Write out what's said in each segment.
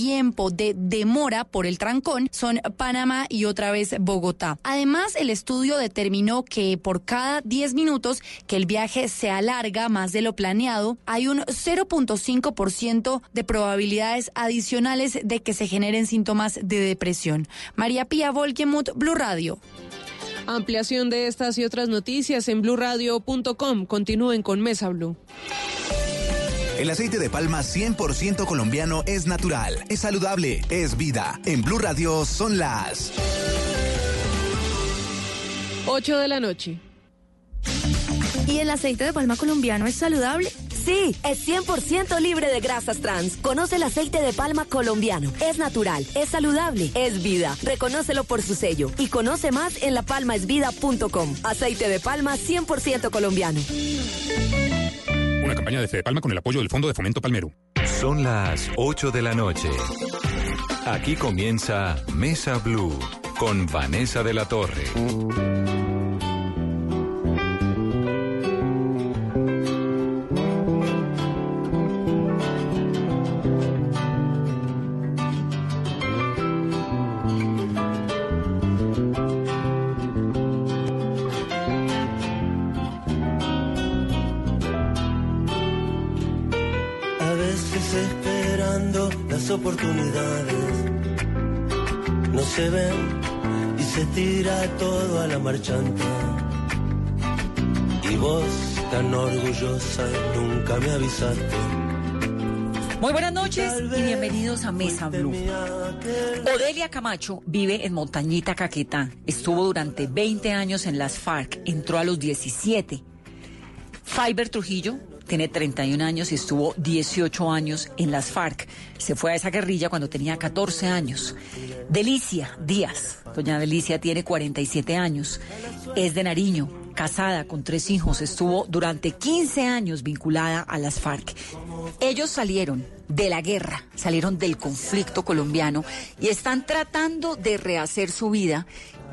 tiempo de demora por el trancón son Panamá y otra vez Bogotá. Además, el estudio determinó que por cada 10 minutos que el viaje se alarga más de lo planeado, hay un 0.5% de probabilidades adicionales de que se generen síntomas de depresión. María Pía Volkemuth, Blue Radio. Ampliación de estas y otras noticias en blurradio.com. Continúen con Mesa Blue. El aceite de palma 100% colombiano es natural, es saludable, es vida. En Blue Radio son las 8 de la noche. ¿Y el aceite de palma colombiano es saludable? Sí, es 100% libre de grasas trans. Conoce el aceite de palma colombiano. Es natural, es saludable, es vida. Reconócelo por su sello y conoce más en lapalmaesvida.com. Aceite de palma 100% colombiano. Una campaña de Fede Palma con el apoyo del Fondo de Fomento Palmero. Son las 8 de la noche. Aquí comienza Mesa Blue con Vanessa de la Torre. Las oportunidades no se ven y se tira todo a la marchanta. Y vos tan orgullosa nunca me avisaste. Muy buenas noches y bienvenidos a Mesa Blue. Odelia Camacho vive en Montañita Caquetá. Estuvo durante 20 años en las FARC, entró a los 17. Fiber Trujillo tiene 31 años y estuvo 18 años en las FARC. Se fue a esa guerrilla cuando tenía 14 años. Delicia Díaz, doña Delicia tiene 47 años, es de Nariño, casada con tres hijos, estuvo durante 15 años vinculada a las FARC. Ellos salieron de la guerra, salieron del conflicto colombiano y están tratando de rehacer su vida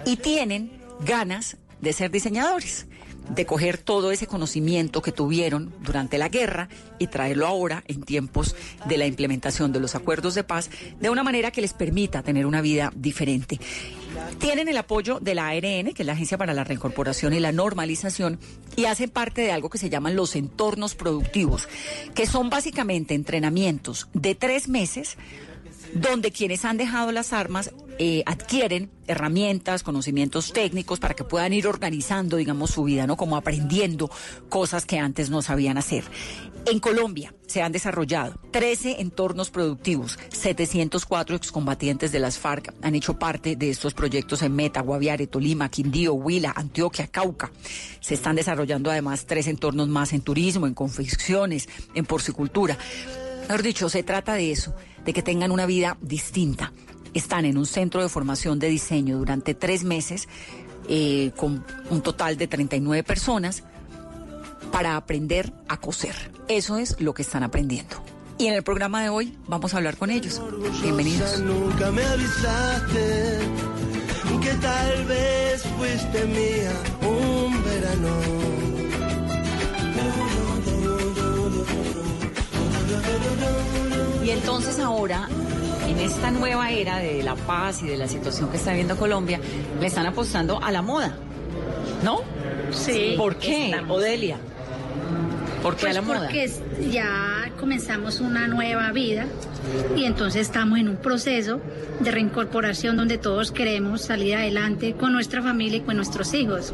y tienen ganas de ser diseñadores de coger todo ese conocimiento que tuvieron durante la guerra y traerlo ahora en tiempos de la implementación de los acuerdos de paz de una manera que les permita tener una vida diferente. Tienen el apoyo de la ARN, que es la Agencia para la Reincorporación y la Normalización, y hacen parte de algo que se llaman los entornos productivos, que son básicamente entrenamientos de tres meses donde quienes han dejado las armas eh, adquieren herramientas, conocimientos técnicos para que puedan ir organizando, digamos, su vida, ¿no? Como aprendiendo cosas que antes no sabían hacer. En Colombia se han desarrollado 13 entornos productivos, 704 excombatientes de las FARC han hecho parte de estos proyectos en Meta, Guaviare, Tolima, Quindío, Huila, Antioquia, Cauca. Se están desarrollando además tres entornos más en turismo, en confecciones, en porcicultura. Mejor dicho, se trata de eso, de que tengan una vida distinta. Están en un centro de formación de diseño durante tres meses, eh, con un total de 39 personas, para aprender a coser. Eso es lo que están aprendiendo. Y en el programa de hoy vamos a hablar con ellos. Bienvenidos. Nunca me avisaste que tal vez fuiste mía un verano. Y entonces ahora, en esta nueva era de la paz y de la situación que está viviendo Colombia, le están apostando a la moda. ¿No? Sí. ¿Por qué, estamos. Odelia? ¿Por qué Pues a la moda? porque ya comenzamos una nueva vida y entonces estamos en un proceso de reincorporación donde todos queremos salir adelante con nuestra familia y con nuestros hijos.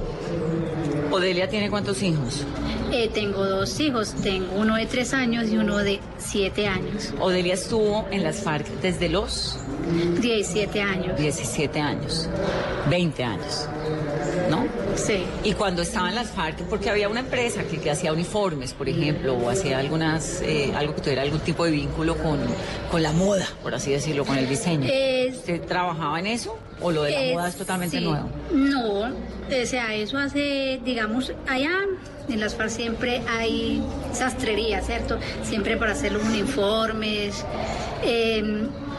Odelia tiene cuántos hijos? Eh, tengo dos hijos, tengo uno de tres años y uno de siete años, Odelia estuvo en las FARC desde los 17 años. 17 años, 20 años, ¿no? Sí. Y cuando estaba en las FARC, porque había una empresa que, que hacía uniformes, por ejemplo, o hacía algunas, eh, algo que tuviera algún tipo de vínculo con, con la moda, por así decirlo, con el diseño. ¿Usted trabajaba en eso o lo de la Eh, moda es totalmente sí. nuevo? No, o sea, eso hace, digamos, allá en las FARC siempre hay sastrería, ¿cierto? Siempre para hacer los uniformes, Eh,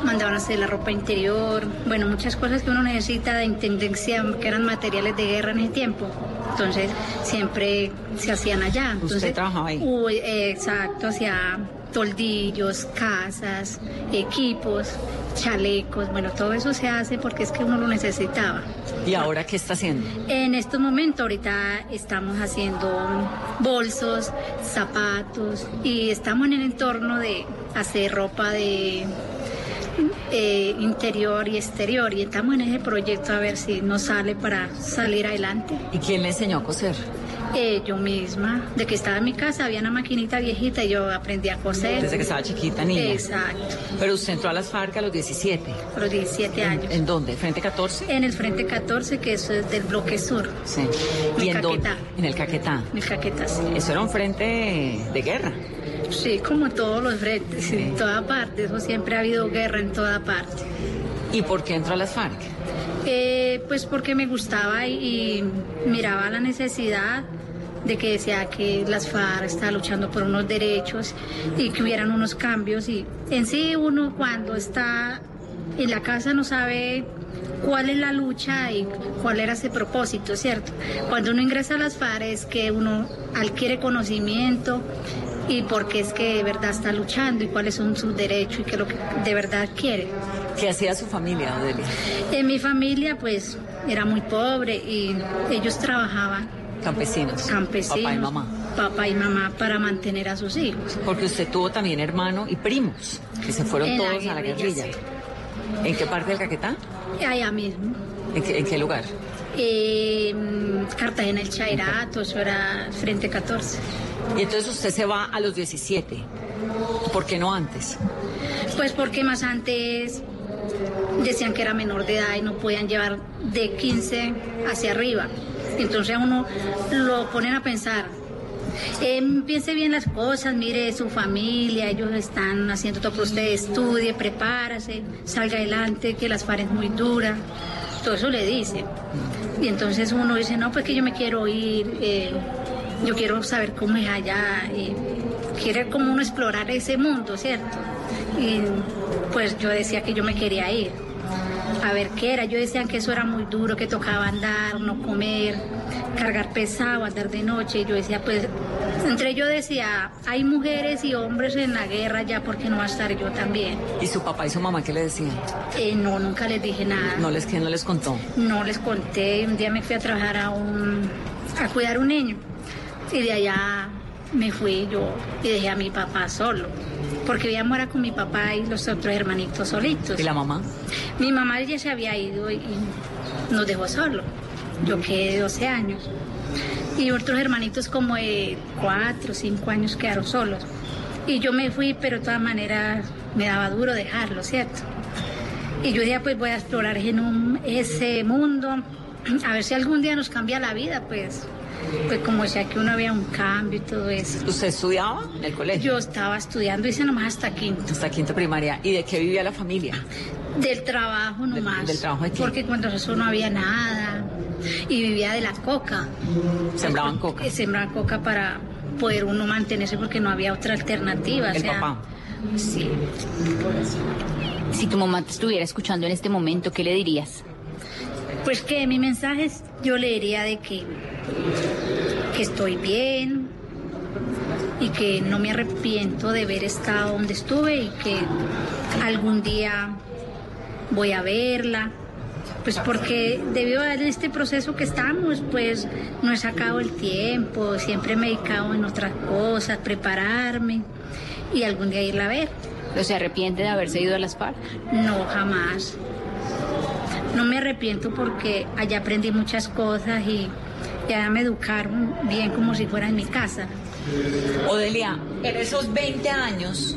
mandaban a hacer la ropa interior, bueno, muchas cosas que uno necesita de intendencia, que eran materiales de guerra en ese tiempo. Entonces, siempre se hacían allá. Entonces, ¿Usted trabajaba ahí? Uy, eh, exacto, hacía toldillos, casas, equipos, chalecos, bueno, todo eso se hace porque es que uno lo necesitaba. ¿Y ahora qué está haciendo? En estos momentos ahorita estamos haciendo bolsos, zapatos y estamos en el entorno de hacer ropa de eh, interior y exterior y estamos en ese proyecto a ver si nos sale para salir adelante. ¿Y quién le enseñó a coser? Eh, yo misma, de que estaba en mi casa, había una maquinita viejita y yo aprendí a coser. Desde que estaba chiquita, niña. Exacto, Pero usted entró a las FARC a los 17. a los 17 años. ¿En dónde? ¿Frente 14? En el Frente 14, que eso es del bloque sur, Sí. En ¿Y en dónde? Caquetá. En el Caquetá. en Caquetas. Eso era un frente de guerra. Sí, como todos los frentes, en toda parte, eso siempre ha habido guerra en toda parte. ¿Y por qué entró a las FARC? Eh, pues porque me gustaba y, y miraba la necesidad de que decía que las FARC estaba luchando por unos derechos y que hubieran unos cambios y en sí uno cuando está en la casa no sabe cuál es la lucha y cuál era ese propósito, ¿cierto? Cuando uno ingresa a las FARC es que uno adquiere conocimiento y porque es que de verdad está luchando y cuáles son sus derechos y qué es lo que de verdad quiere. ¿Qué hacía su familia, Odelia? En mi familia pues era muy pobre y ellos trabajaban Campesinos. campesinos, Papá y mamá. papá y mamá para mantener a sus hijos. Porque usted tuvo también hermano y primos, que se fueron En la todos a la guerrilla, guerrilla. ¿En qué parte del Caquetá? Allá mismo. ¿En qué, en qué lugar? Eh, Cartagena el Chairato, eso era frente 14. Y entonces usted se va a los 17. ¿Por qué no antes? Pues porque más antes decían que era menor de edad y no podían llevar de 15 hacia arriba. Entonces a uno lo ponen a pensar. eh, piense bien las cosas, mire su familia, ellos están haciendo todo por usted, estudie, prepárase, salga adelante, que las fares muy duras, todo eso le dice. Y entonces uno dice, no, pues que yo me quiero ir, eh, yo quiero saber cómo es allá, y quiere como uno explorar ese mundo, ¿cierto? Y pues yo decía que yo me quería ir a ver qué era. Yo decía que eso era muy duro, que tocaba andar, no comer, cargar pesado, andar de noche. Yo decía, pues, entre yo decía, hay mujeres y hombres en la guerra ya, ¿por qué no va a estar yo también? ¿Y su papá y su mamá qué le decían? Eh, no, nunca les dije nada. No les, ¿qué no les contó? No les conté. Un día me fui a trabajar a un, a cuidar un niño. Y de allá me fui yo y dejé a mi papá solo. Porque vivíamos era con mi papá y los otros hermanitos solitos. ¿Y la mamá? Mi mamá ya se había ido y nos dejó solo. Yo quedé de 12 años. Y otros hermanitos como de 4 o 5 años quedaron solos. Y yo me fui, pero de todas maneras me daba duro dejarlo, ¿cierto? Y yo decía, pues voy a explorar num- ese mundo, a ver si algún día nos cambia la vida, pues. Pues como decía que uno vea un cambio y todo eso. ¿Usted estudiaba en el colegio? Yo estaba estudiando, hice nomás hasta quinto. Hasta quinto primaria. ¿Y de qué vivía la familia? Del trabajo nomás. del trabajo de qué? Porque cuando eso no había nada. Y vivía de la coca. Sembraban coca. Eh, Sembraban coca para poder uno mantenerse porque no había otra alternativa. o El sea, papá. Sí. Si tu mamá te estuviera escuchando en este momento, ¿qué le dirías? Pues que mi mensaje es- yo le diría de que, que estoy bien y que no me arrepiento de haber estado donde estuve y que algún día voy a verla. Pues porque debido a este proceso que estamos, pues no he sacado el tiempo, siempre me he dedicado en otras cosas, prepararme y algún día irla a ver. ¿O se arrepiente de haberse ido a las FARC? No, jamás. No me arrepiento porque allá aprendí muchas cosas y, y allá me educaron bien como si fuera en mi casa. Odelia, en esos 20 años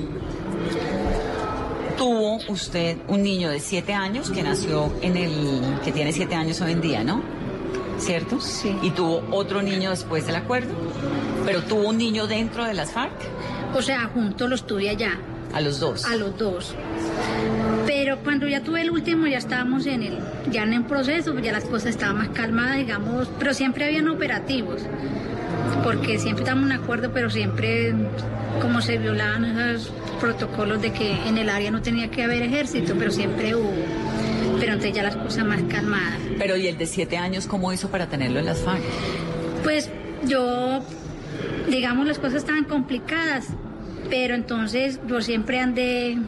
tuvo usted un niño de 7 años que nació en el, que tiene 7 años hoy en día, ¿no? ¿Cierto? Sí. Y tuvo otro niño después del acuerdo, pero tuvo un niño dentro de las FARC, O sea, juntos los tuve allá, a los dos. a los dos. Cuando ya tuve el último ya estábamos en el, ya en el proceso, ya las cosas estaban más calmadas, digamos, pero siempre habían operativos, porque siempre estábamos en acuerdo, pero siempre como se violaban esas protocolos de que en el área no tenía que haber ejército, pero siempre hubo. Pero entonces ya las cosas más calmadas. Pero ¿y el de siete años cómo hizo para tenerlo en las FARC? Pues yo, digamos, las cosas estaban complicadas, pero entonces yo siempre andé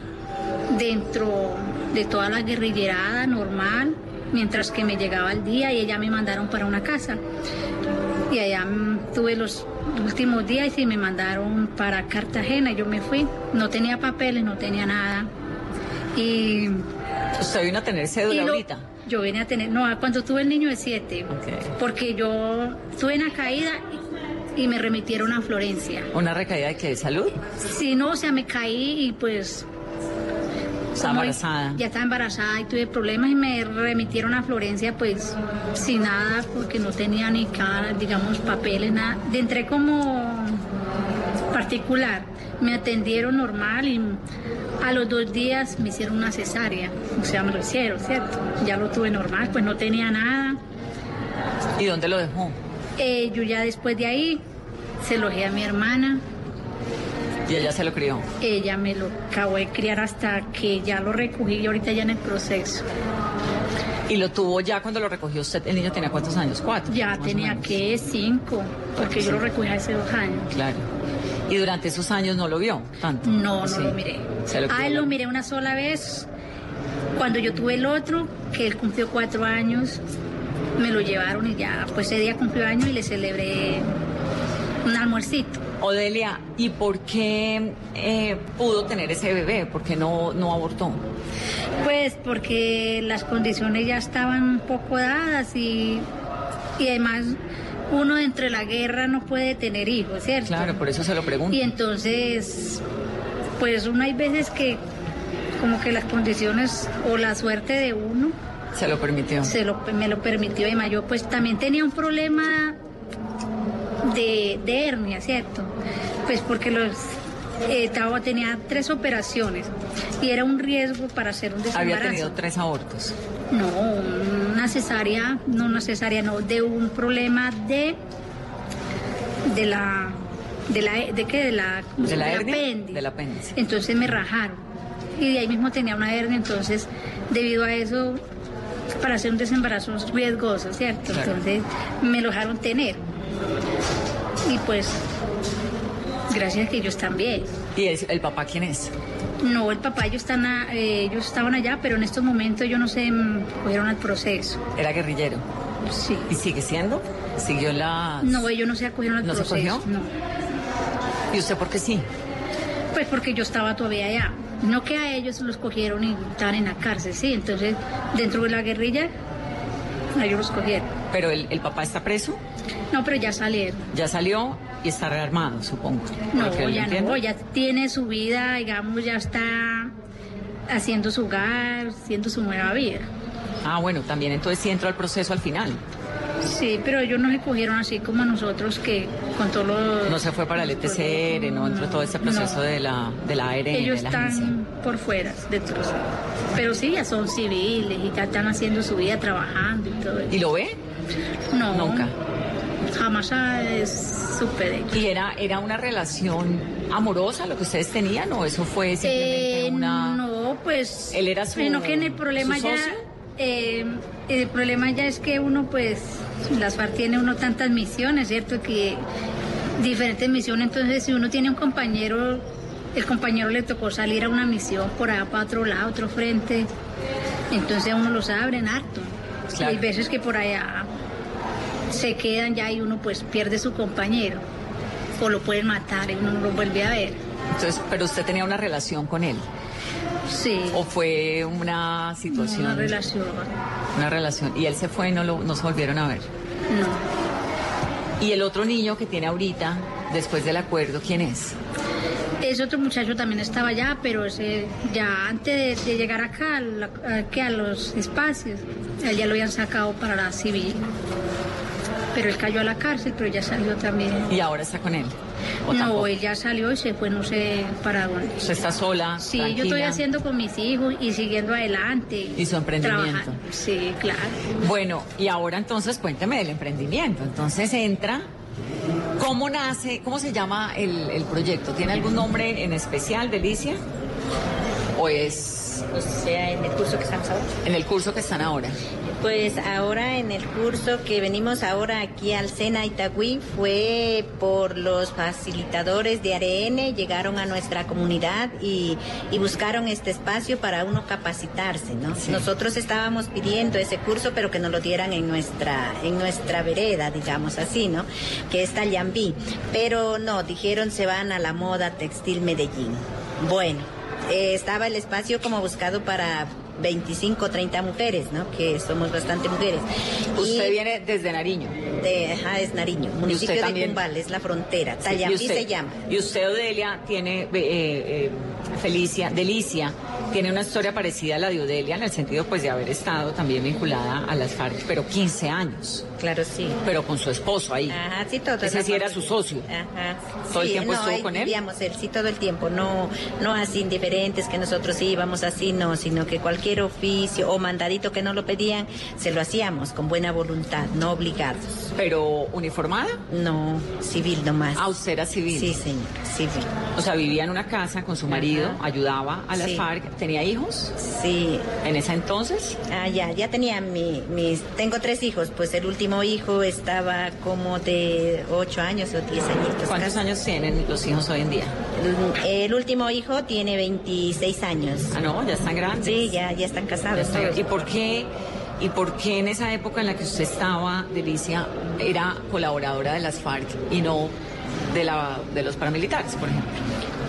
dentro de toda la guerrillerada normal, mientras que me llegaba el día y ella me mandaron para una casa. Y allá mm, tuve los últimos días y me mandaron para Cartagena. Yo me fui, no tenía papeles, no tenía nada. Y. ¿Usted vino a tener cédula lo- ahorita? Yo vine a tener, no, cuando tuve el niño de siete, porque yo tuve una caída y me remitieron a Florencia. ¿Una recaída de qué? ¿De salud? Sí, no, o sea, me caí y pues... Está embarazada. Ya estaba embarazada y tuve problemas y me remitieron a Florencia pues sin nada porque no tenía ni cara, digamos, papeles, nada. Entré como particular, me atendieron normal y a los dos días me hicieron una cesárea, o sea, me lo hicieron, ¿cierto? Ya lo tuve normal, pues no tenía nada. ¿Y dónde lo dejó? Eh, yo ya después de ahí se lo dejé a mi hermana, Y ella se lo crió. ella me lo acabó de criar hasta que ya lo recogí y ahorita ya en el proceso. ¿Y lo tuvo ya cuando lo recogió usted? ¿El niño tenía cuántos años? ¿Cuatro? Ya tenía que cinco, porque yo lo recogí hace dos años. Claro. ¿Y durante esos años no lo vio tanto? No, no Sí. lo miré. Lo Ah, lo miré una sola vez. Cuando yo tuve el otro, que él cumplió cuatro años, me lo llevaron y ya, pues ese día cumplió años y le celebré un almuercito. Odelia, ¿y por qué eh, pudo tener ese bebé? ¿Por qué no, no abortó? Pues porque las condiciones ya estaban un poco dadas y, y además uno entre la guerra no puede tener hijos, ¿cierto? Claro, por eso se lo pregunto. Y entonces, pues uno hay veces que como que las condiciones o la suerte de uno Se lo permitió. se lo, me lo permitió. Además, yo pues también tenía un problema de, de hernia, ¿cierto? Pues porque los eh, estaba- tenía tres operaciones y era un riesgo para hacer un Había desembarazo. tenido tres abortos. No, una cesárea, no una cesárea, no, de un problema de de la de la de qué de la ¿cómo se ¿De la hernia? apéndice. Del apéndice. Entonces me rajaron y de ahí mismo tenía una hernia, entonces debido a eso para hacer un desembarazo es riesgoso, ¿cierto? Claro. Entonces me lo dejaron tener y pues gracias a que ellos también. ¿Y el, el papá quién es? No, el papá ellos están a- eh, ellos estaban allá, pero en estos momentos yo no sé, mm, cogieron al proceso. Era guerrillero. Sí. ¿Y sigue siendo? ¿Siguió la...? No, ellos no se acogieron al ¿No se proceso. cogió? No. ¿Y usted por qué sí? Pues porque yo estaba todavía allá. No que a ellos los cogieron y estaban en la cárcel, sí. Entonces, dentro de la guerrilla, a ellos los cogieron. ¿Pero el, el papá está preso? No, pero ya salieron. Ya salió y está rearmado, supongo. No, ya no, ya tiene su vida, digamos, ya está haciendo su hogar, haciendo su nueva vida. Ah, bueno, también entonces sí entró al proceso al final. Sí, pero ellos no se cogieron así como nosotros que con todos los... No se fue para el ETCR, no entró todo este proceso No. de la, de la ARN, Ellos de la agencia. están por fuera dentro. Pero sí, ya son civiles y ya están haciendo su vida trabajando y todo eso. ¿Y lo ve? No. Nunca. Jamás es supe de. ¿Y era, era una relación amorosa lo que ustedes tenían o eso fue simplemente Eh, una... No, pues... ¿Él era su- Sino que en el problema ya... eh, el problema ya es que uno, pues, las FARC tiene uno tantas misiones, ¿cierto? Que diferentes misiones, entonces si uno tiene un compañero, el compañero le tocó salir a una misión por allá para otro lado, otro frente, entonces a uno los abren harto. Claro. Hay veces que por allá se quedan ya y uno pues pierde su compañero, o lo pueden matar y uno no lo vuelve a ver. Entonces, pero usted tenía una relación con él. Sí. ¿O fue una situación? Una relación. Una relación. Y él se fue y no, lo, no se volvieron a ver. No. ¿Y el otro niño que tiene ahorita, después del acuerdo, quién es? Ese otro muchacho también estaba allá, pero ese ya antes de, de llegar acá, la- que a los espacios, él ya lo habían sacado para la civil. Pero él cayó a la cárcel, pero ya salió también. Y ahora está con él. ¿O No, tampoco? él ya salió y se fue, no sé para dónde. Usted está sola. Sí, yo estoy haciendo con mis hijos y siguiendo adelante. Y su emprendimiento. trabajando. Sí, claro. Bueno, y ahora entonces cuénteme del emprendimiento. Entonces entra ¿Cómo nace, cómo se llama el, el proyecto? ¿Tiene algún nombre en especial, Delicia? ¿O es O sea, en el curso que estamos ahora. en el curso que están ahora? Pues ahora en el curso que venimos ahora aquí al Sena Itagüí fue por los facilitadores de ARN, llegaron a nuestra comunidad y, y buscaron este espacio para uno capacitarse, ¿no? Nosotros estábamos pidiendo ese curso, pero que nos lo dieran en nuestra, en nuestra vereda, digamos así, ¿no? Que es Tallambí. Pero no, dijeron se van a la moda textil Medellín. Bueno, eh, estaba el espacio como buscado para 25, 30 mujeres, ¿no? Que somos bastante mujeres. Usted Y viene desde Nariño. de, ajá, es Nariño, municipio de también? Cumbal, es la frontera. Sí, usted- se llama. Y usted, Odelia, tiene, eh, eh, Felicia, Delicia, tiene una historia parecida a la de Odelia en el sentido pues de haber estado también vinculada a las FARC, pero 15 años. Claro, sí. Pero con su esposo ahí. Ajá, sí, todo. Ese sí era su socio. Ajá. ¿Todo el Sí, tiempo no, estuvo ahí con él? Vivíamos él, sí, todo el tiempo. No, no así indiferentes que nosotros íbamos así, no, sino que cualquier oficio o mandadito que no lo pedían, se lo hacíamos con buena voluntad, no obligados. ¿Pero uniformada? No, civil nomás. Ah, usted era civil. Sí, señor, civil. O sea, vivía en una casa con su marido, Ajá. ayudaba a las Sí. FARC. ¿Tenía hijos? Sí. ¿En ese entonces? Ah, ya, ya tenía mi, mis, tengo tres hijos, pues el último hijo estaba como de ocho años o diez añitos. ¿Cuántos casi. años tienen los hijos hoy en día? El, el último hijo tiene 26 años. Ah, no, ya están grandes. Sí, ya, ya están casados. ¿Y por qué? ¿Y por qué en esa época en la que usted estaba, Delicia, era colaboradora de las FARC y no de, la, de los paramilitares, por ejemplo?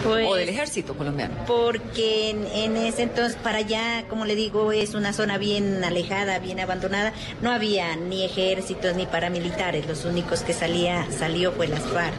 Pues- o del ejército colombiano. Porque en, en ese entonces, para allá, como le digo, es una zona bien alejada, bien abandonada. No había ni ejércitos ni paramilitares. Los únicos que salía, salió fue las FARC.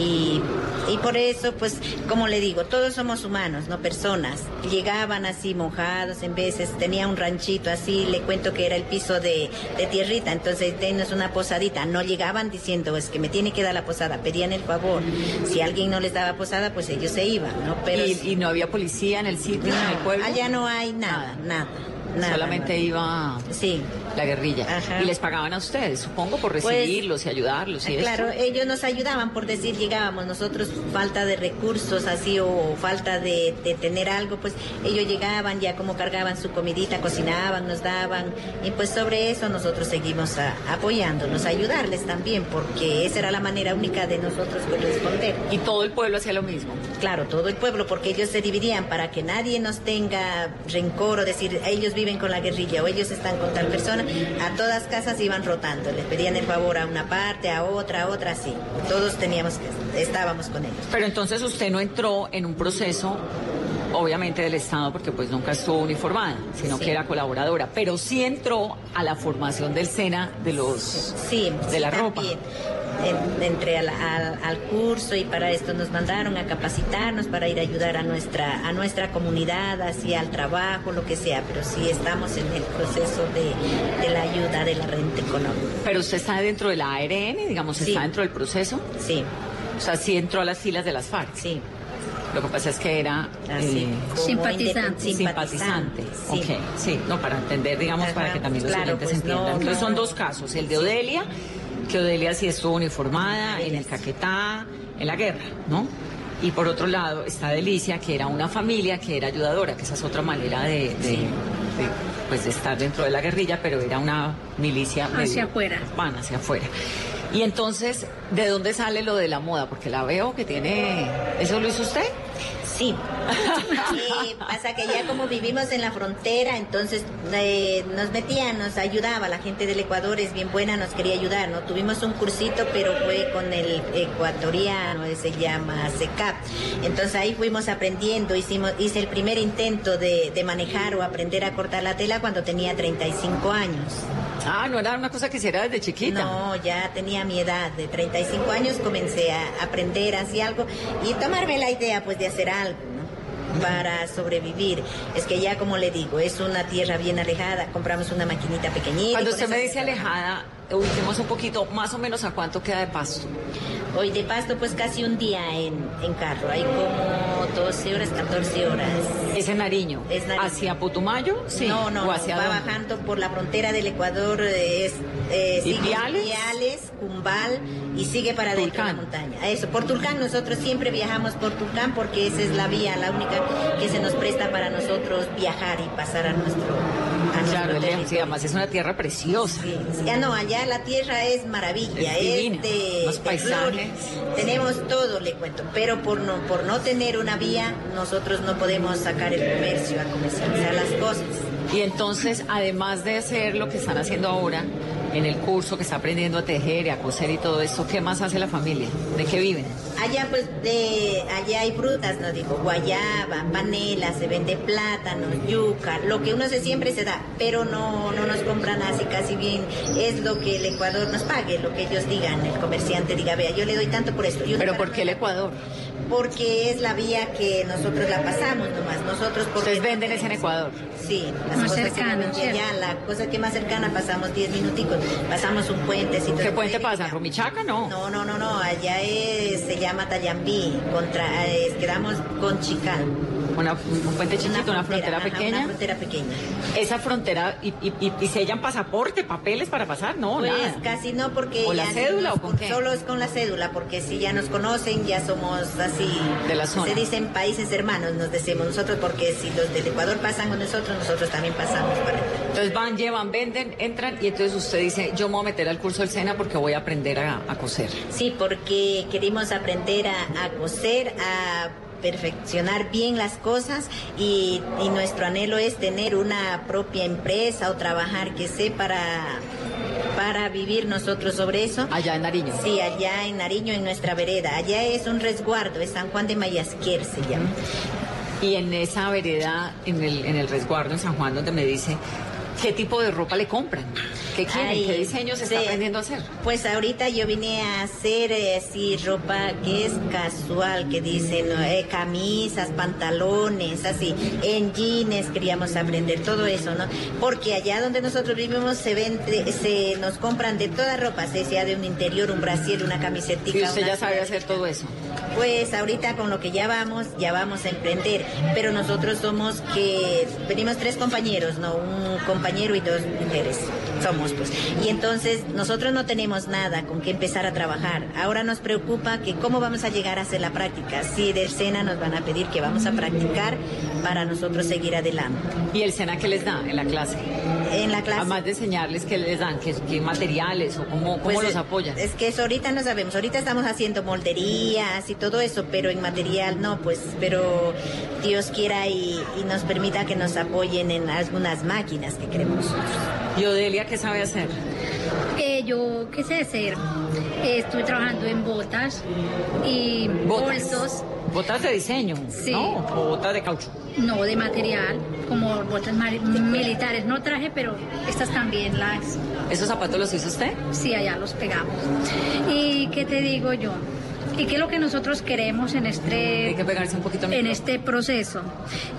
Y, y por eso, pues, como le digo, todos somos humanos, no personas. Llegaban así mojados, en veces tenía un ranchito así, le cuento que era el piso de, de tierrita, entonces denos una posadita. No llegaban diciendo, es que me tiene que dar la posada, pedían el favor. Si alguien no les daba posada, pues ellos se iban, ¿no? Pero ¿Y, y no había policía en el sitio, en el pueblo? allá no hay nada, nada. nada, Solamente nada. iba Sí. La guerrilla. Ajá. Y les pagaban a ustedes, supongo, por Pues, recibirlos y ayudarlos y Claro, ellos nos ayudaban por decir llegábamos, nosotros falta de recursos así o falta de, de tener algo, pues ellos llegaban ya como cargaban su comidita, cocinaban, nos daban y pues sobre eso nosotros seguimos a- apoyándonos, ayudarles también porque esa era la manera única de nosotros corresponder. Y todo el pueblo hacía lo mismo. Claro, todo el pueblo porque ellos se dividían para que nadie nos tenga rencor o decir ellos viven con la guerrilla o ellos están con tal persona, a todas casas iban rotando, les pedían el favor a una parte, a otra, a otra, así. Todos teníamos que, estábamos con ellos. Pero entonces usted no entró en un proceso, obviamente del Estado, porque pues nunca estuvo uniformada, sino Sí. que era colaboradora, pero sí entró a la formación del SENA de los Sí, de sí, la ropa. En- entré al, al- al curso y para esto nos mandaron a capacitarnos para ir a ayudar a nuestra a nuestra comunidad, así al trabajo, lo que sea, pero sí estamos en el proceso de, de la ayuda de la renta económica. Pero usted está dentro de la ARN, digamos, Sí. está dentro del proceso. Sí. O sea, sí entró a las filas de las FARC. Sí. Lo que pasa es que era Así, eh, Simpatizante. simpatizante. Sí. Ok, sí, no, para entender, digamos, Ajá, para que también los claro, oyentes pues, entiendan. no, Entonces no. son dos casos, el de Odelia, que Odelia sí estuvo uniformada en el Caquetá, en la guerra, ¿no? Y por otro lado está Delicia, que era una familia que era ayudadora, que esa es otra manera de, de- de, pues, de estar dentro de la guerrilla, pero era una milicia Hacia afuera. Van hacia afuera. Y entonces, ¿de dónde sale lo de la moda? Porque la veo que tiene... ¿Eso lo hizo usted? Sí. Eh, pasa que ya como vivimos en la frontera, entonces eh, nos metían, nos ayudaba. La gente del Ecuador es bien buena, nos quería ayudar, ¿no? Tuvimos un cursito, pero fue con el ecuatoriano, se llama CECAP. Entonces ahí fuimos aprendiendo, hicimos, hice el primer intento de, de manejar o aprender a cortar la tela cuando tenía 35 años. Ah, no era una cosa que hiciera desde chiquita. No, ya tenía mi edad, de 35 años comencé a aprender así algo y tomarme la idea pues de hacer algo, ¿no? Para sobrevivir. Es que ya como le digo, es una tierra bien alejada, compramos una maquinita pequeñita. Cuando usted me dice alejada, ubiquemos un poquito, más o menos a cuánto queda de pasto. Hoy de pasto pues casi un día en, en carro, hay como 12 horas, 14 horas. ¿Es en Nariño? Es Nariño. ¿Hacia Putumayo? Sí. No, no, ¿O no, va dónde? bajando por la frontera del Ecuador, eh, es, eh, ¿Y sigue Piales? Piales, Cumbal y sigue para adentro de la montaña. Eso, por Tulcán, nosotros siempre viajamos por Tulcán porque esa es la vía, la única que se nos presta para nosotros viajar y pasar a nuestro Claro, sí, además es una tierra preciosa. Ya no, allá la tierra es maravilla, Es de, los paisajes. Tenemos todo, le cuento, pero por no, por no tener una vía, nosotros no podemos sacar el comercio a comercializar las cosas. Y entonces, además de hacer lo que están haciendo ahora, en el curso que está aprendiendo a tejer y a coser y todo esto, ¿qué más hace la familia? ¿De qué viven? Allá pues de allá hay frutas, nos dijo, guayaba, panela, se vende plátano, yuca, lo que uno se siempre se da, pero no, no nos compran así casi bien, es lo que el Ecuador nos pague, lo que ellos digan, el comerciante diga, vea, yo le doy tanto por esto. ¿Pero por qué el Ecuador? Porque es la vía que nosotros la pasamos nomás, nosotros porque Ustedes venden es en Ecuador. Sí, las Más venden allá, la cosa que más cercana pasamos 10 minuticos, pasamos un puentecito. ¿Qué de puente pasa? ¿Rumichaca? No. No, no, no, no, allá es, se llama Tayambí, contra, es- quedamos con Chical. Una- un puente chiquito, una frontera pequeña. Una frontera pequeña. Esa frontera, y, y, y, sellan pasaporte, papeles para pasar? No, Pues nada. casi no, porque. ¿O la cédula nos- o con qué? Solo es con la cédula, porque si ya nos conocen, ya somos así. De la zona. Se dicen países hermanos, nos decimos nosotros, porque si los del Ecuador pasan con nosotros, nosotros también pasamos para. Entonces van, llevan, venden, entran y entonces usted dice, yo me voy a meter al curso del SENA porque voy a aprender a, a coser. Sí, porque queremos aprender a, a coser, a perfeccionar bien las cosas y, y nuestro anhelo es tener una propia empresa o trabajar que sé para, para vivir nosotros sobre eso. Allá en Nariño. Sí, allá en Nariño, en nuestra vereda. Allá es un resguardo, es San Juan de Mayasquer se llama. Y en esa vereda, en el, en el resguardo en San Juan, donde me dice, ¿qué tipo de ropa le compran? ¿Qué quieren? Ay, ¿Qué diseño se está aprendiendo a hacer? Pues ahorita yo vine a hacer eh, así ropa que es casual, que dicen ¿no? Eh, camisas, pantalones, así, en jeans queríamos aprender todo eso, ¿no? Porque allá donde nosotros vivimos se vende, se nos compran de toda ropa, sea de un interior, un brasier, una camisetita. Y usted ya sabe hacer todo eso. Pues ahorita con lo que ya vamos, ya vamos a emprender, pero nosotros somos que venimos tres compañeros, no un compañero y dos mujeres, somos pues. Y entonces nosotros no tenemos nada con que empezar a trabajar. Ahora nos preocupa que cómo vamos a llegar a hacer la práctica. Si del SENA nos van a pedir que vamos a practicar para nosotros seguir adelante. ¿Y el SENA qué les da en la clase? En la clase. Además de enseñarles qué les dan, qué, qué materiales o cómo, cómo Pues, los eh, apoyan. Es que eso ahorita no sabemos. Ahorita estamos haciendo molderías y todo eso, pero en material no, pues, pero Dios quiera y, y nos permita que nos apoyen en algunas máquinas que queremos. ¿Y Odelia qué sabe hacer? Eh, yo qué sé hacer. Eh, estoy trabajando en botas y Botas. bolsos, Botas de diseño, Sí. ¿no? O botas de caucho. no de material, como botas militares. No traje, pero estas también las, ¿Esos zapatos los hizo usted? sí, allá los pegamos. ¿Y qué te digo yo? ¿Y qué es lo que nosotros queremos en este que un poquito en este proceso,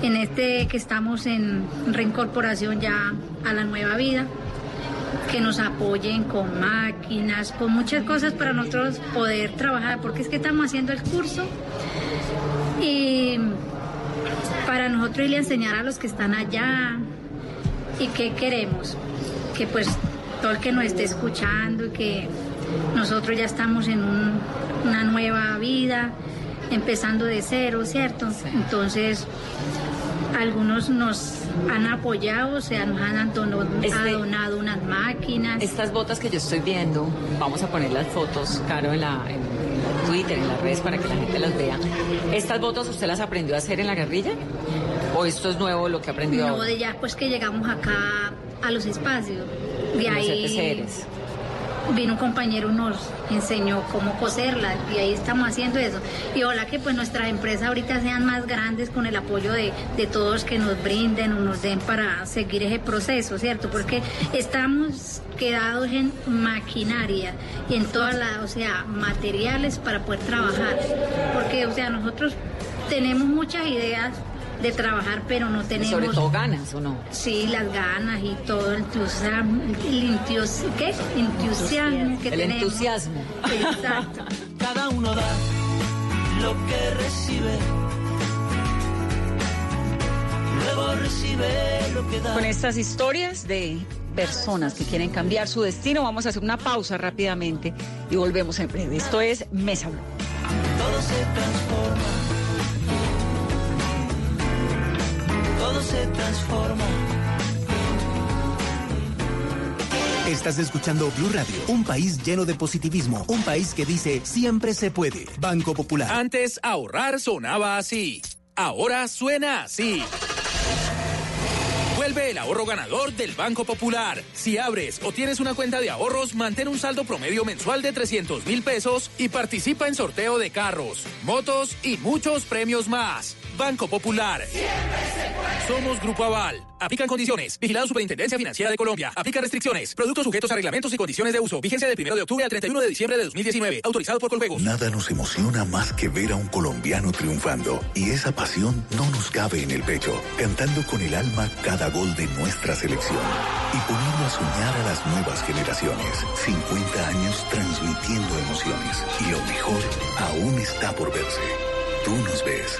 en este que estamos en reincorporación ya a la nueva vida, que nos apoyen con máquinas, con muchas cosas para nosotros poder trabajar, porque es que estamos haciendo el curso y para nosotros irle a enseñar a los que están allá y qué queremos, que pues todo el que nos esté escuchando y que nosotros ya estamos en un- una nueva vida, empezando de cero, ¿cierto? Entonces, algunos nos han apoyado, o sea, nos han dono- Este- donado unas máquinas. Estas botas que yo estoy viendo, vamos a poner las fotos, Caro, en la, en Twitter, en las redes para que la gente las vea. ¿Estas botas usted las aprendió a hacer en la guerrilla? ¿O esto es nuevo lo que aprendió No, de ya pues que llegamos acá a los espacios. De ahí. Vino un compañero nos enseñó cómo coserla y ahí estamos haciendo eso. Y ojalá que pues nuestras empresas ahorita sean más grandes con el apoyo de, de todos que nos brinden o nos den para seguir ese proceso, ¿cierto? Porque estamos quedados en maquinaria y en todas las, o sea, materiales para poder trabajar. Porque, o sea, nosotros tenemos muchas ideas de trabajar, pero no tenemos... Sobre todo ganas, ¿o no? Sí, las ganas y todo el entusiasmo, el entusiasmo, ¿qué? Entusiasmo que El tenemos. entusiasmo. Exacto. Cada uno da lo que recibe. Luego recibe lo que da. Con estas historias de personas que quieren cambiar su destino, vamos a hacer una pausa rápidamente y volvemos en breve. Esto es Mesa Blue. Todo se transforma. Se transforma. Estás escuchando Blue Radio, un país lleno de positivismo, un país que dice siempre se puede. Banco Popular. Antes ahorrar sonaba así. Ahora suena así. Vuelve el ahorro ganador del Banco Popular. Si abres o tienes una cuenta de ahorros, mantén un saldo promedio mensual de 300 mil pesos y participa en sorteo de carros, motos y muchos premios más. Banco Popular. Somos Grupo Aval. Aplican condiciones. Vigilado Superintendencia Financiera de Colombia. Aplica restricciones. Productos sujetos a reglamentos y condiciones de uso. Vigencia del 1 de octubre al 31 de diciembre de 2019. Autorizado por Colpegos. Nada nos emociona más que ver a un colombiano triunfando. Y esa pasión no nos cabe en el pecho, cantando con el alma cada gol de nuestra selección. Y poniendo a soñar a las nuevas generaciones. 50 años transmitiendo emociones. Y lo mejor aún está por verse. Tú nos ves.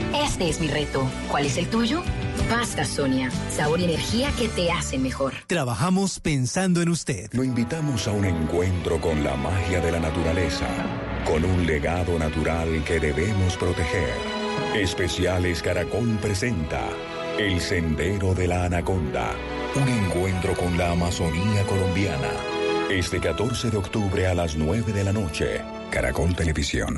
Este es mi reto. ¿Cuál es el tuyo? Pasta Sonia, sabor y energía que te hacen mejor. Trabajamos pensando en usted. Lo invitamos a un encuentro con la magia de la naturaleza, con un legado natural que debemos proteger. Especiales Caracol presenta El Sendero de la Anaconda, un encuentro con la Amazonía colombiana. Este 14 de octubre a las 9 de la noche, Caracol Televisión.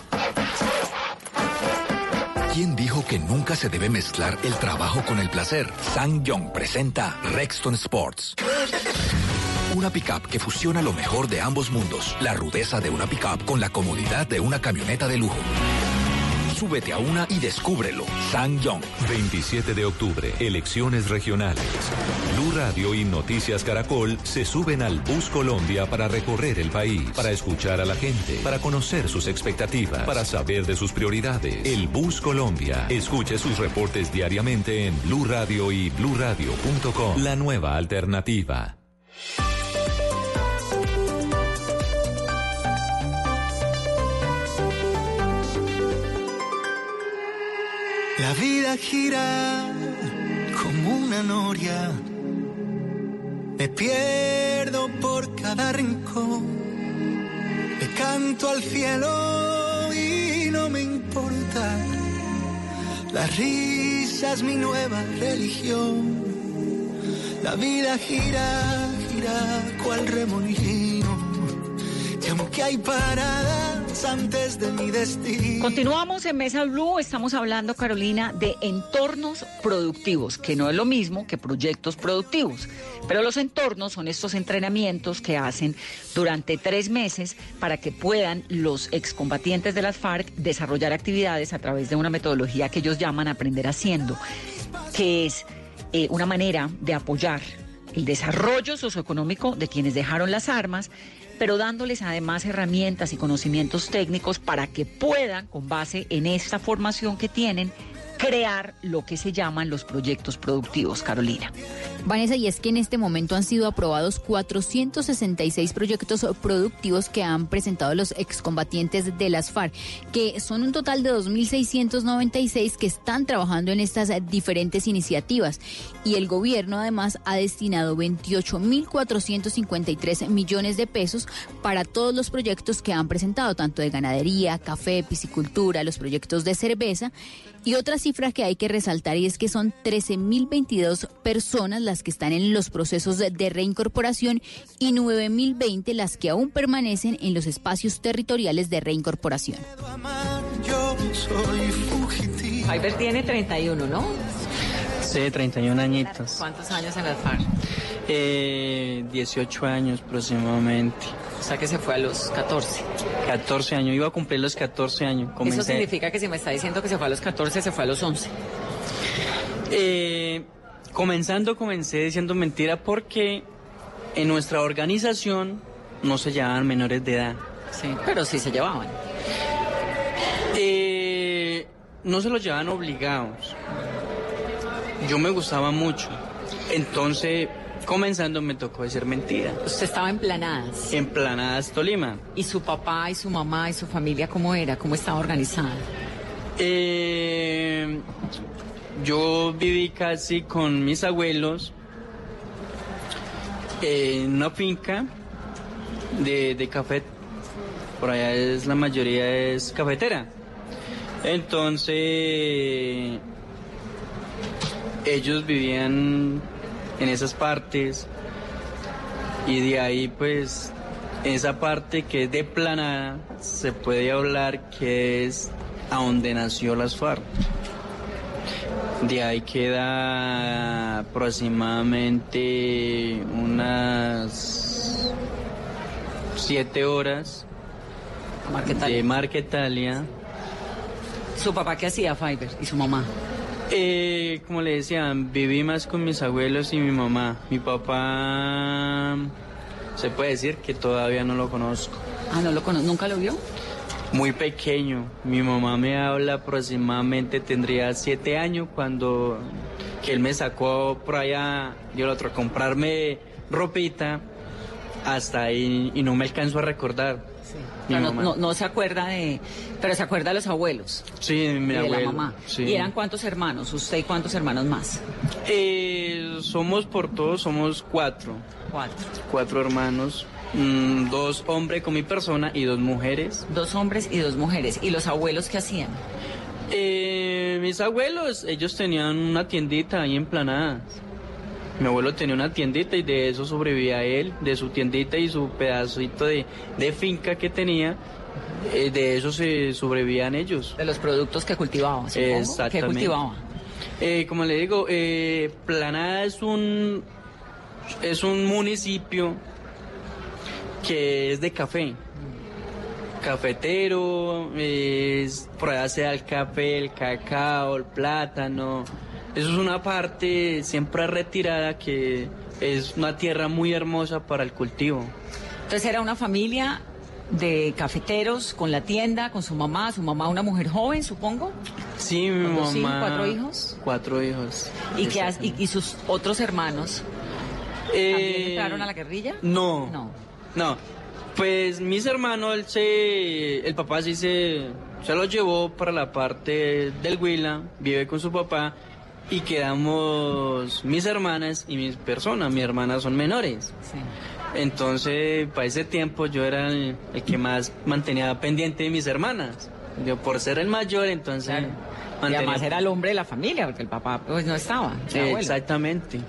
¿Quién dijo que nunca se debe mezclar el trabajo con el placer? Sang Young presenta Rexton Sports. Una pickup que fusiona lo mejor de ambos mundos, la rudeza de una pickup con la comodidad de una camioneta de lujo. Súbete a una y descúbrelo. Sang Young. 27 de octubre, elecciones regionales. Blue Radio y Noticias Caracol se suben al Bus Colombia para recorrer el país, para escuchar a la gente, para conocer sus expectativas, para saber de sus prioridades. El Bus Colombia. Escuche sus reportes diariamente en Blue Radio y bluradio.com. La nueva alternativa. La vida gira como una noria. Me pierdo por cada rincón. Le canto al cielo y no me importa. La risa es mi nueva religión. La vida gira, gira cual remolino. Hay paradas antes de mi destino. Continuamos en Mesa Blue, estamos hablando, Carolina, de entornos productivos, que no es lo mismo que proyectos productivos. Pero los entornos son estos entrenamientos que hacen durante tres meses para que puedan los excombatientes de las FARC desarrollar actividades a través de una metodología que ellos llaman aprender haciendo, que es eh, una manera de apoyar el desarrollo socioeconómico de quienes dejaron las armas, pero dándoles además herramientas y conocimientos técnicos para que puedan, con base en esta formación que tienen, crear lo que se llaman los proyectos productivos, Carolina. Vanessa, y es que en este momento han sido aprobados 466 proyectos productivos que han presentado los excombatientes de las FARC, que son un total de 2.696 que están trabajando en estas diferentes iniciativas. Y el gobierno además ha destinado 28.453 millones de pesos para todos los proyectos que han presentado, tanto de ganadería, café, piscicultura, los proyectos de cerveza. Y otra cifra que hay que resaltar y es que son 13.022 personas las que están en los procesos de, reincorporación y 9.020 las que aún permanecen en los espacios territoriales de reincorporación. Fiverr tiene 31, ¿no? Sí, 31 añitos. ¿Cuántos años en las FARC? Eh, 18 años aproximadamente. O sea que se fue a los 14. 14 años, iba a cumplir los 14 años. Eso significa que si me está diciendo que se fue a los 14, se fue a los 11. Eh, comenzando comencé diciendo mentira porque en nuestra organización no se llevaban menores de edad. Sí, pero sí se llevaban. Eh, no se los llevaban obligados. Yo me gustaba mucho. Entonces, comenzando me tocó decir mentira. Usted estaba en Planadas. En Planadas, Tolima. ¿Y su papá y su mamá y su familia cómo era? ¿Cómo estaba organizada? Eh, yo viví casi con mis abuelos en una finca de, de café. Por allá es la mayoría es cafetera. Entonces ellos vivían en esas partes y de ahí pues en esa parte que es de planada se puede hablar que es a donde nació las FARC. De ahí queda aproximadamente unas siete horas de Marquetalia. ¿Su papá qué hacía, Fiverr? ¿Y su mamá? Eh, como le decían, viví más con mis abuelos y mi mamá. Mi papá, se puede decir que todavía no lo conozco. Ah, ¿no lo conozco? ¿Nunca lo vio? Muy pequeño. Mi mamá me habla aproximadamente, tendría siete años cuando que él me sacó por allá, yo lo otro, a comprarme ropita hasta ahí y no me alcanzo a recordar. No, no, no, no se acuerda de... Pero se acuerda de los abuelos. Sí, mi y de la mamá. sí. ¿Y eran cuántos hermanos? ¿Usted y cuántos hermanos más? Eh, somos por todos, somos cuatro. Cuatro. Cuatro hermanos. mm, dos hombres con mi persona y dos mujeres. Dos hombres y dos mujeres. ¿Y los abuelos qué hacían? Eh, mis abuelos, ellos tenían una tiendita ahí en Planadas. Mi abuelo tenía una tiendita y de eso sobrevivía él, de su tiendita y su pedacito de, de finca que tenía. eh, de eso se sobrevivían ellos. De los productos que cultivaban, supongo. Exactamente. ¿Qué cultivaban? Eh, como le digo, eh, Planada es un, es un municipio que es de café. Cafetero, es, por allá se da el café, el cacao, el plátano. Eso es una parte siempre retirada que es una tierra muy hermosa para el cultivo. Entonces era una familia de cafeteros con la tienda, con su mamá, su mamá una mujer joven, supongo. Sí, mi ¿Cuántos mamá. ¿Cuatro hijos? Cuatro hijos. ¿Y, qué hace- y, y sus otros hermanos? ¿También Eh, entraron a la guerrilla? No. No. No. Pues mis hermanos, él se, el papá sí se, se lo llevó para la parte del Huila, vive con su papá y quedamos mis hermanas y mis personas. Mis hermanas son menores. Entonces, para ese tiempo yo era el, el que más mantenía pendiente de mis hermanas. Yo por ser el mayor, entonces Y mantenía- además era el hombre de la familia, porque el papá pues no estaba. abuelo. Exactamente.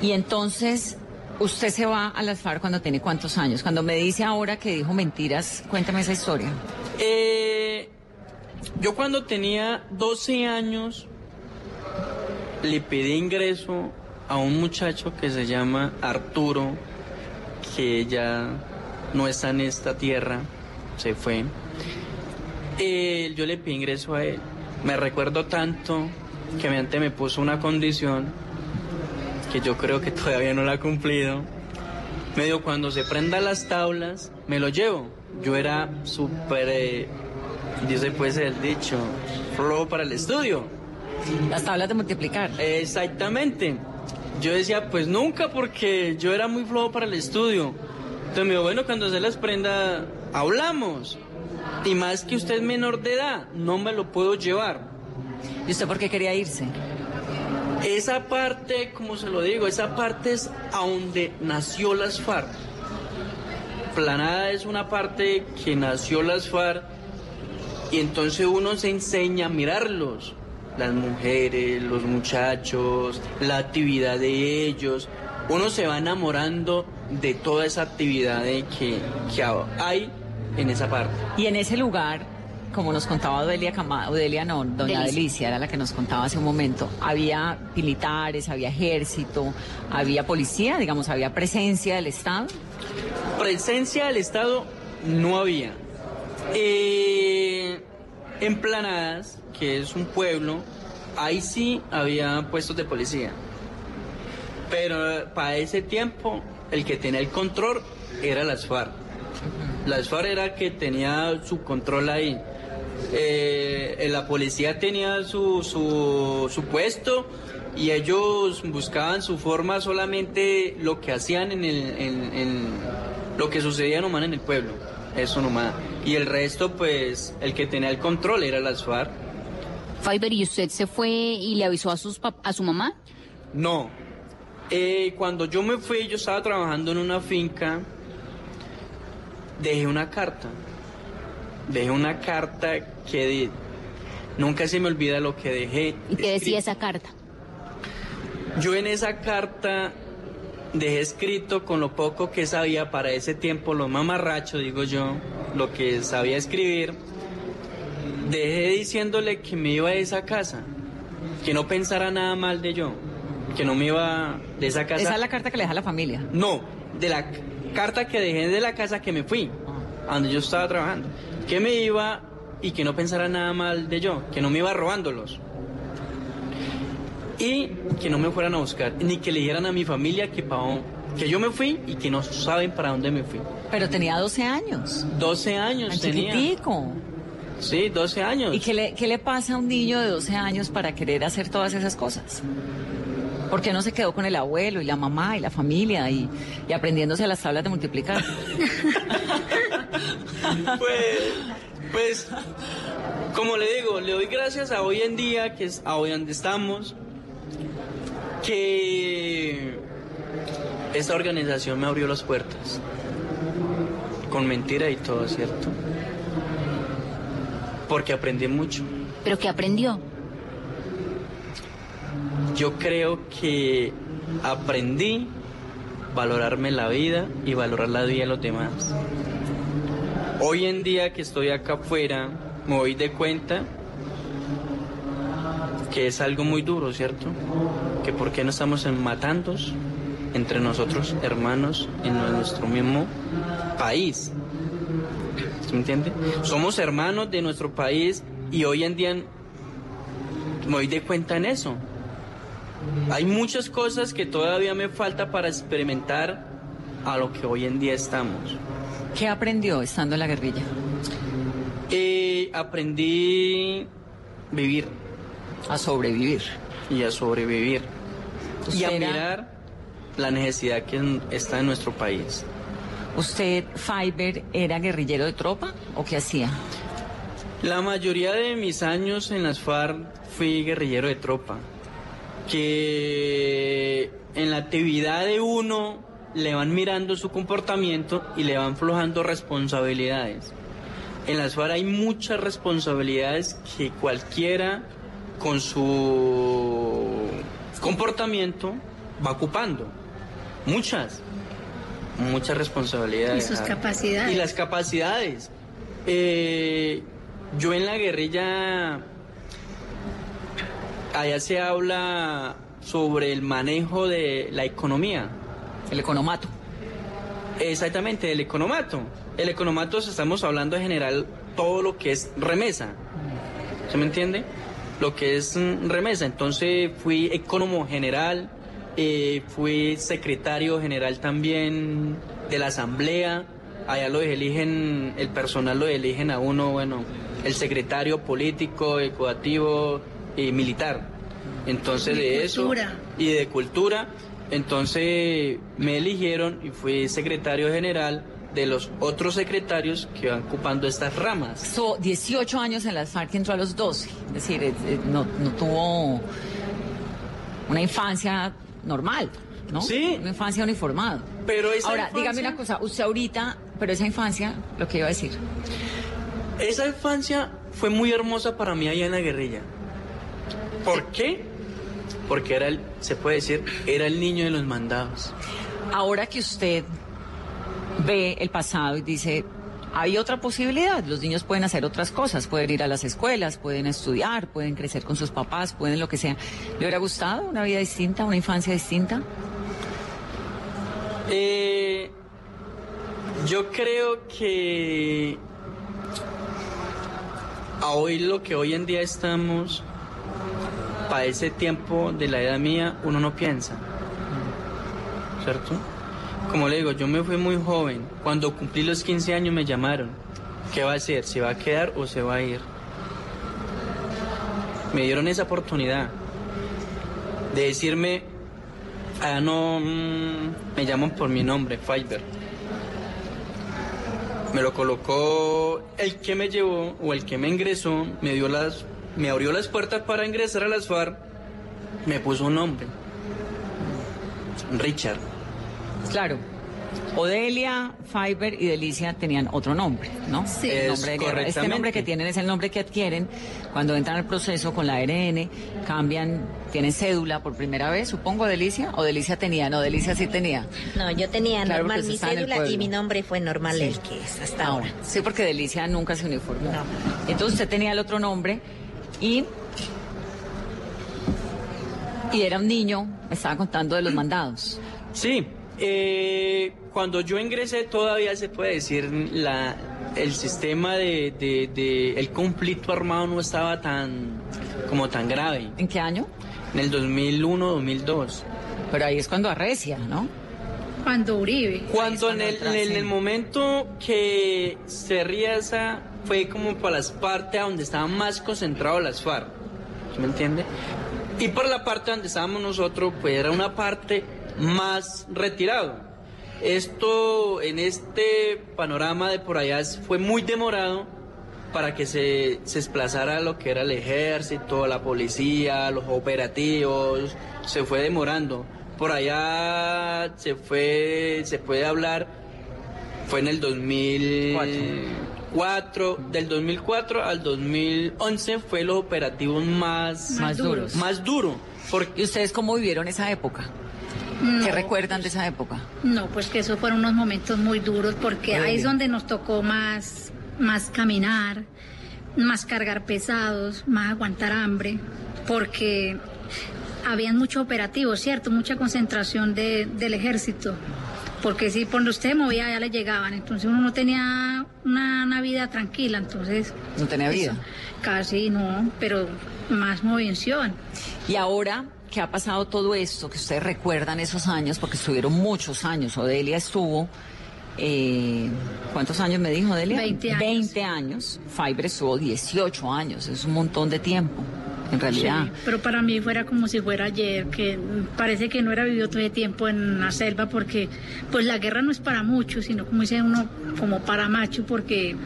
Y entonces, usted se va a las FARC cuando tiene cuántos años? Cuando me dice ahora que dijo mentiras, cuéntame esa historia. Eh, yo cuando tenía 12 años le pedí ingreso a un muchacho que se llama Arturo, que ya no está en esta tierra, se fue. Eh, yo le pedí ingreso a él. Me recuerdo tanto que mi ante me puso una condición que yo creo que todavía no la ha cumplido. Me dijo, cuando se prendan las tablas, me lo llevo. Yo era súper, eh, dice pues el dicho, flojo para el estudio. Las tablas de multiplicar. Exactamente. Yo decía, pues nunca, porque yo era muy flojo para el estudio. Entonces me dijo, bueno, cuando se las prenda, hablamos. Y más que usted es menor de edad, no me lo puedo llevar. ¿Y usted por qué quería irse? Esa parte, como se lo digo, esa parte es a donde nació las FARC. Planada es una parte que nació las FARC y entonces uno se enseña a mirarlos. Las mujeres, los muchachos, la actividad de ellos. Uno se va enamorando de toda esa actividad de que, que hay en esa parte. Y en ese lugar, como nos contaba Odelia Cama, Odelia no, doña Delicia. Delicia era la que nos contaba hace un momento, había militares, había ejército, había policía, digamos, había presencia del Estado. Presencia del Estado no había. Eh, en Planadas, que es un pueblo, ahí sí había puestos de policía. Pero eh, para ese tiempo, el que tenía el control era las FARC. Las FARC era que tenía su control ahí. Eh, la policía tenía su, su, puesto y ellos buscaban su forma solamente lo que hacían en, el, lo que sucedía nomás en el pueblo. Eso nomás. Y el resto, pues, el que tenía el control era las FARC. Fiverr, ¿y usted se fue y le avisó a, sus a su mamá? No. Eh, cuando yo me fui, yo estaba trabajando en una finca. Dejé una carta. Dejé una carta que di- nunca se me olvida lo que dejé. ¿Y qué decía esa carta? Yo en esa carta dejé escrito con lo poco que sabía para ese tiempo, lo mamarracho, digo yo, lo que sabía escribir. Dejé diciéndole que me iba de esa casa, que no pensara nada mal de yo, que no me iba de esa casa. Esa es la carta que le deja la familia. No, de la carta que dejé de la casa que me fui, a donde yo estaba trabajando. Que me iba y que no pensara nada mal de yo, que no me iba robándolos. Y que no me fueran a buscar, ni que le dijeran a mi familia que, pa dónde- que yo me fui y que no saben para dónde me fui. Pero tenía 12 años. 12 años tenía. chiquitico. Sí, 12 años. ¿Y qué le, qué le pasa a un niño de 12 años para querer hacer todas esas cosas? ¿Por qué no se quedó con el abuelo y la mamá y la familia y, y aprendiéndose las tablas de multiplicar? Pues, pues, como le digo, le doy gracias a hoy en día, que es a hoy donde estamos, que esta organización me abrió las puertas. Con mentira y todo, ¿cierto? Porque aprendí mucho. ¿Pero qué aprendió? Yo creo que aprendí valorarme la vida y valorar la vida de los demás. Hoy en día que estoy acá afuera, me doy de cuenta que es algo muy duro, ¿cierto? Que por qué no estamos en matandos entre nosotros, hermanos, en nuestro mismo país. ¿Sí me entiende? Somos hermanos de nuestro país y hoy en día me doy de cuenta en eso. Hay muchas cosas que todavía me falta para experimentar a lo que hoy en día estamos. ¿Qué aprendió estando en la guerrilla? Eh, aprendí vivir. A sobrevivir. Y a sobrevivir. Y a mirar la necesidad que está en nuestro país. ¿Usted, Fiverr, era guerrillero de tropa o qué hacía? La mayoría de mis años en las FARC fui guerrillero de tropa. Que en la actividad de uno le van mirando su comportamiento y le van flojando responsabilidades. En las FARC hay muchas responsabilidades que cualquiera con su comportamiento va ocupando. Muchas. Muchas responsabilidades. Y sus capacidades. Y las capacidades. Eh, yo en la guerrilla, allá se habla sobre el manejo de la economía. El economato. Exactamente, el economato. El economato estamos hablando en general todo lo que es remesa. ¿Se me entiende? Lo que es mm, remesa. Entonces fui economo general, eh, fui secretario general también de la asamblea. Allá lo eligen, el personal lo eligen a uno, bueno, el secretario político, educativo y militar. Entonces De de, eso y de cultura, entonces me eligieron y fui secretario general de los otros secretarios que van ocupando estas ramas. So, 18 años en las FARC entró a los 12. Es decir, eh, eh, no, no tuvo una infancia normal, ¿no? Sí. Una infancia uniformada. Pero esa Ahora, infancia- dígame una cosa, usted ahorita, pero esa infancia, lo que iba a decir. Esa infancia fue muy hermosa para mí allá en la guerrilla. ¿Por qué? Porque era el, se puede decir, era el niño de los mandados. Ahora que usted ve el pasado y dice, hay otra posibilidad, los niños pueden hacer otras cosas, pueden ir a las escuelas, pueden estudiar, pueden crecer con sus papás, pueden lo que sea. ¿Le hubiera gustado una vida distinta, una infancia distinta? Eh, yo creo que a hoy lo que hoy en día estamos, para ese tiempo de la edad mía, uno no piensa. ¿Cierto? Como le digo, yo me fui muy joven. Cuando cumplí los 15 años me llamaron. ¿Qué va a hacer? ¿Se va a quedar o se va a ir? Me dieron esa oportunidad de decirme, ah, no, mm, me llaman por mi nombre, Fiverr. Me lo colocó el que me llevó o el que me ingresó, me dio las, me abrió las puertas para ingresar a las FARC, me puso un nombre, Richard. Claro. Odelia, Fiber y Delicia tenían otro nombre, ¿no? Sí. El Es nombre de guerra. Este nombre que tienen es el nombre que adquieren cuando entran al proceso con la ARN, cambian, tienen cédula por primera vez, supongo, Delicia. O Delicia tenía, no, Delicia sí tenía. No, yo tenía Claro, normal porque mi cédula y pueblo. mi nombre fue normal Sí. el que es hasta Ahora, ahora. sí, porque Delicia nunca se uniformó. Entonces usted tenía el otro nombre y. Y era un niño, me estaba contando de los mandados. Sí, eh, cuando yo ingresé todavía se puede decir la, el sistema de, de- de- el conflicto armado no estaba tan como tan grave. ¿En qué año? En el 2001, 2002. Pero ahí es cuando arrecia, ¿no? Cuando Uribe. Cuando en el, en el- en el momento que se esa fue como para las partes donde estaban más concentrados las FARC, ¿sí ¿me entiende? Y por la parte donde estábamos nosotros, pues era una parte más retirado. Esto en este panorama de por allá fue muy demorado para que se, se desplazara lo que era el ejército, la policía, los operativos, se fue demorando. Por allá se fue, se puede hablar, fue en el 2004, del 2004 al 2011 fue los operativos más, Más duros. Más duro. ¿Y ustedes cómo vivieron esa época? No. ¿Qué recuerdan de esa época? No, pues que esos fueron unos momentos muy duros porque ahí es donde nos tocó más, más caminar, más cargar pesados, más aguantar hambre, porque habían muchos operativos, ¿cierto? Mucha concentración de- del ejército. Porque si por donde usted movía ya le llegaban, entonces uno no tenía una, una vida tranquila, entonces... No tenía vida. Casi no, pero más movilización. Y ahora que ha pasado todo esto, que ustedes recuerdan esos años, porque estuvieron muchos años, Odelia estuvo, eh, ¿cuántos años me dijo Odelia? 20 años. 20 años, Fiber estuvo 18 años, es un montón de tiempo, en realidad. Sí, pero para mí fuera como si fuera ayer, que parece que no era vivido todo ese tiempo en la selva, porque pues la guerra no es para muchos, sino como dice uno, como para macho, porque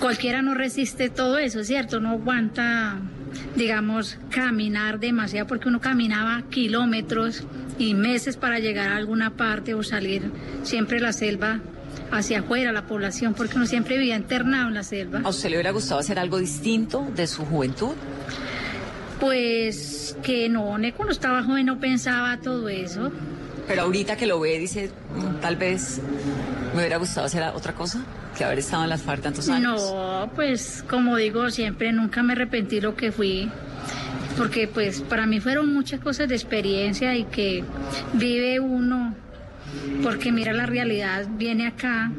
cualquiera no resiste todo eso, ¿cierto? No aguanta, digamos, caminar demasiado, porque uno caminaba kilómetros y meses para llegar a alguna parte o salir siempre la selva hacia afuera, la población, porque uno siempre vivía internado en la selva. ¿A usted le hubiera gustado hacer algo distinto de su juventud? Pues que no, cuando estaba joven no pensaba todo eso. Pero ahorita que lo ve, dice, "Mm, tal vez me hubiera gustado hacer otra cosa que haber estado en las FARC tantos años. No, pues como digo siempre, nunca me arrepentí lo que fui, porque pues para mí fueron muchas cosas de experiencia y que vive uno, porque mira la realidad, viene acá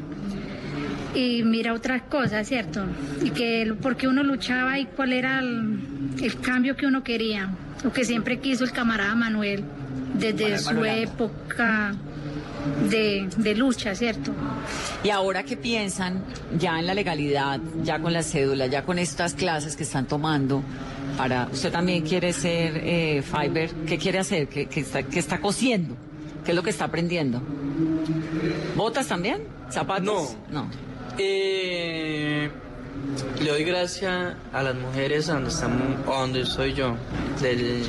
y mira otras cosas, ¿cierto? Y que porque uno luchaba y cuál era el, el cambio que uno quería, lo que siempre quiso el camarada Manuel desde Manuel su época de, de lucha, ¿cierto? Y ahora que piensan ya en la legalidad, ya con la cédula, ya con estas clases que están tomando, para usted también quiere ser eh, Fiverr. ¿Qué quiere hacer? ¿Qué, qué está, qué está cosiendo? ¿Qué es lo que está aprendiendo? ¿Botas también? ¿Zapatos? No. Eh, le doy gracias a las mujeres a donde estamos, a donde estoy yo, del,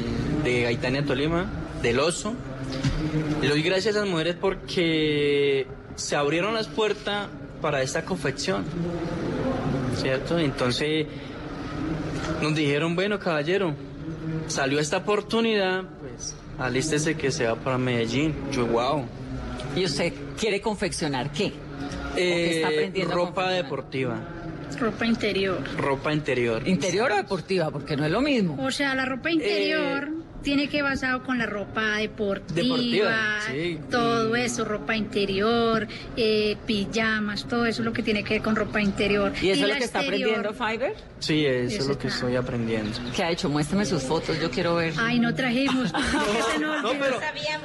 de Gaitania Tolima, del Oso. Le doy gracias a las mujeres porque se abrieron las puertas para esta confección, ¿cierto? Entonces nos dijeron, bueno, caballero, salió esta oportunidad, pues alístese que se va para Medellín. Yo, wow. ¿Y usted quiere confeccionar qué? ¿O qué está Eh, aprendiendo a ropa deportiva, Ropa interior. ropa interior. ¿Interior o deportiva? Porque no es lo mismo. O sea, la ropa interior tiene que basado con la ropa deportiva, Deportiva, sí. todo eso, ropa interior, eh, pijamas, todo eso es lo que tiene que ver con ropa interior. ¿Y eso es lo que está aprendiendo Fiverr? Sí, eso, es lo que está. estoy aprendiendo. ¿Qué ha hecho? Muéstrame sus fotos, yo quiero ver. Ay, no trajimos. No, pero,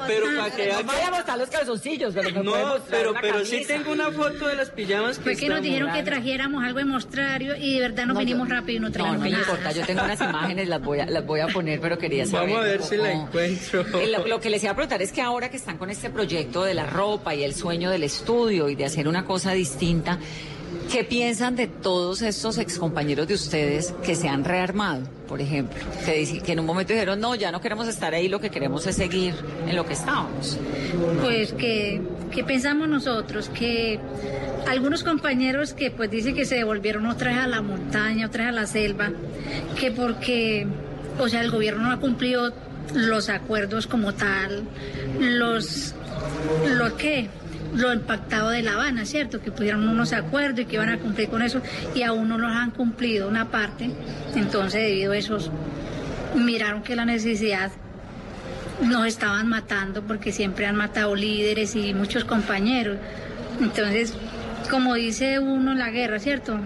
pero para que No a mostrar los calzoncillos, pero me No, pero, pero sí tengo una foto de las pijamas que Fue que nos dijeron que trajéramos algo de mostrario y de verdad nos No, venimos yo- rápido y no No, trajimos no me nada. importa, yo tengo unas imágenes, las voy a, las voy a poner, pero quería saber. Vamos a ver si la encuentro. Eh, Lo, lo que les iba a preguntar es que ahora que están con este proyecto de la ropa y el sueño del estudio y de hacer una cosa distinta, ¿qué piensan de todos estos excompañeros de ustedes que se han rearmado, por ejemplo? Que, en un momento dijeron, no, ya no queremos estar ahí, lo que queremos es seguir en lo que estábamos. Pues que, que pensamos nosotros que algunos compañeros que pues dicen que se devolvieron otra a la montaña, otra a la selva, que porque, o sea, el gobierno no ha cumplido los acuerdos como tal, los, lo que, lo impactado de La Habana, ¿cierto? Que pusieron unos acuerdos y que iban a cumplir con eso y aún no los han cumplido una parte, entonces debido a eso miraron que la necesidad nos estaban matando porque siempre han matado líderes y muchos compañeros. Entonces, como dice uno en la guerra, ¿cierto?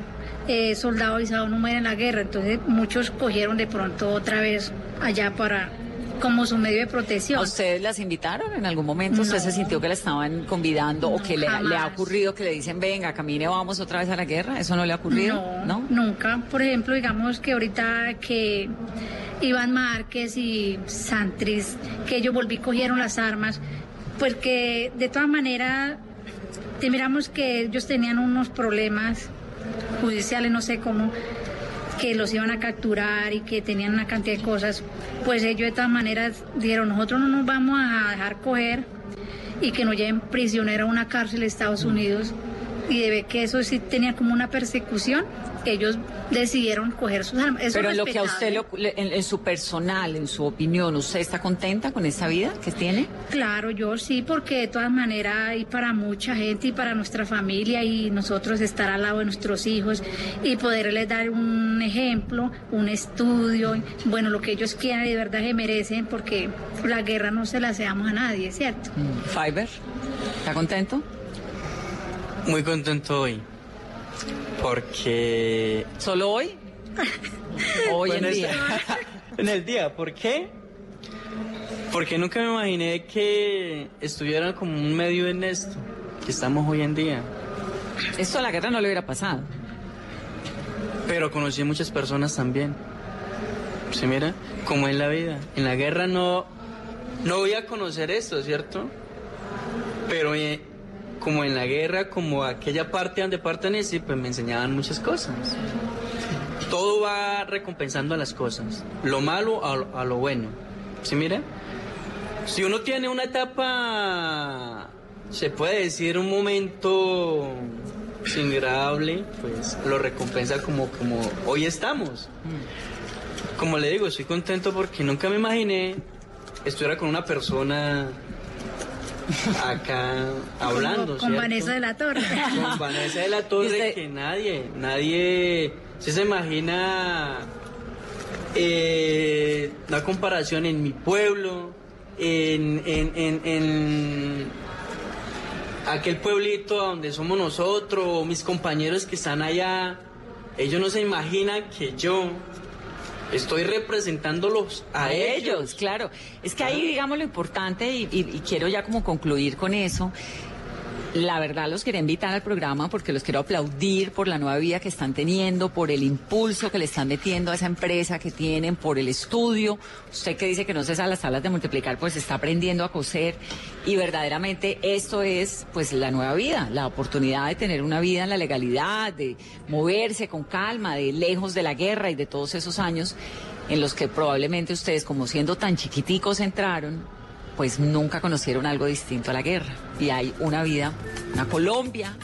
Eh, soldado avisado no muere en la guerra. Entonces, muchos cogieron de pronto otra vez allá para como su medio de protección. ¿A ustedes las invitaron en algún momento? ¿Usted No. se sintió que la estaban convidando o que le, ha ocurrido que le dicen, venga, camine, vamos otra vez a la guerra? ¿Eso no le ha ocurrido? No, nunca. Por ejemplo, digamos que ahorita que Iván Márquez y Santris, que ellos volví cogieron las armas, porque de todas maneras, miramos que ellos tenían unos problemas judiciales, no sé cómo, que los iban a capturar y que tenían una cantidad de cosas, pues ellos de todas maneras dijeron, nosotros no nos vamos a dejar coger y que nos lleven prisionero a una cárcel de Estados Unidos y de ver que eso sí tenía como una persecución, ellos decidieron coger sus armas. Eso Pero en lo que a usted, lo- en, en su personal, en su opinión, ¿usted está contenta con esta vida que tiene? Claro, yo sí, porque de todas maneras y para mucha gente y para nuestra familia y nosotros estar al lado de nuestros hijos y poderles dar un ejemplo, un estudio, bueno, lo que ellos quieran y de verdad se merecen porque la guerra no se la hacemos a nadie, ¿cierto? Fiverr, ¿está contento? Muy contento hoy. Porque. ¿Solo hoy? Hoy en Bueno, día. es- en el día, ¿por qué? Porque nunca me imaginé que estuviera como un medio en esto, que estamos hoy en día. Esto a la guerra no le hubiera pasado. Pero conocí muchas personas también. ¿Se mira? Como en la vida. En la guerra no, no voy a conocer esto, ¿cierto? Pero eh, como en la guerra, como aquella parte donde pertenecí, pues me enseñaban muchas cosas. Todo va recompensando a las cosas. Lo malo a, lo- bueno. ¿Sí mira? Si uno tiene una etapa, se puede decir un momento agradable, pues lo recompensa como, como hoy estamos. Como le digo, estoy contento porque nunca me imaginé estuviera con una persona acá hablando. Con, con. Vanessa de la Torre. Con Vanessa de la Torre, que nadie, nadie se, se imagina eh, una comparación en mi pueblo, en, en, en, en aquel pueblito donde somos nosotros, mis compañeros que están allá, ellos no se imaginan que yo estoy representándolos a, a ellos. ellos, claro. Es que ahí, digamos, lo importante, y, y- y quiero ya como concluir con eso, La verdad los quería invitar al programa porque los quiero aplaudir por la nueva vida que están teniendo, por el impulso que le están metiendo a esa empresa que tienen, por el estudio. Usted que dice que no se sabe las tablas de multiplicar, pues está aprendiendo a coser y verdaderamente esto es pues la nueva vida, la oportunidad de tener una vida en la legalidad, de moverse con calma, de lejos de la guerra y de todos esos años en los que probablemente ustedes como siendo tan chiquiticos entraron pues nunca conocieron algo distinto a la guerra. Y hay una vida, una Colombia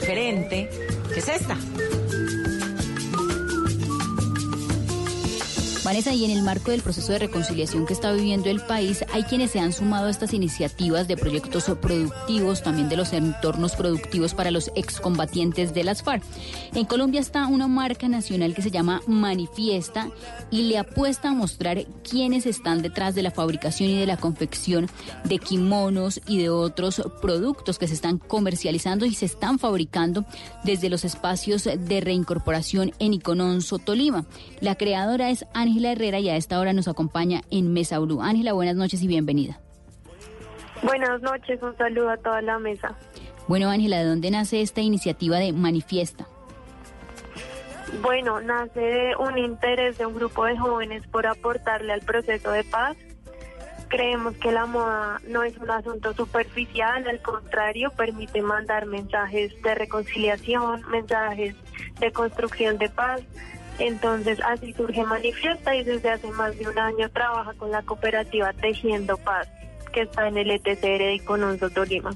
diferente, que es esta. Vanessa, y en el marco del proceso de reconciliación que está viviendo el país, hay quienes se han sumado a estas iniciativas de proyectos productivos, también de los entornos productivos para los excombatientes de las FARC. En Colombia está una marca nacional que se llama Manifiesta y le apuesta a mostrar quiénes están detrás de la fabricación y de la confección de kimonos y de otros productos que se están comercializando y se están fabricando desde los espacios de reincorporación en Icononso, Tolima. La creadora es Ángela Ángela Herrera y a esta hora nos acompaña en Mesa Blue. Ángela, buenas noches y bienvenida. Buenas noches, un saludo a toda la mesa. Bueno, Ángela, ¿de dónde nace esta iniciativa de Manifiesta? Bueno, nace de un interés de un grupo de jóvenes por aportarle al proceso de paz. Creemos que la moda no es un asunto superficial, al contrario, permite mandar mensajes de reconciliación, mensajes de construcción de paz entonces así surge Manifiesta y desde hace más de un año trabaja con la cooperativa Tejiendo Paz, que está en el ETCR de Icononso, Tolima.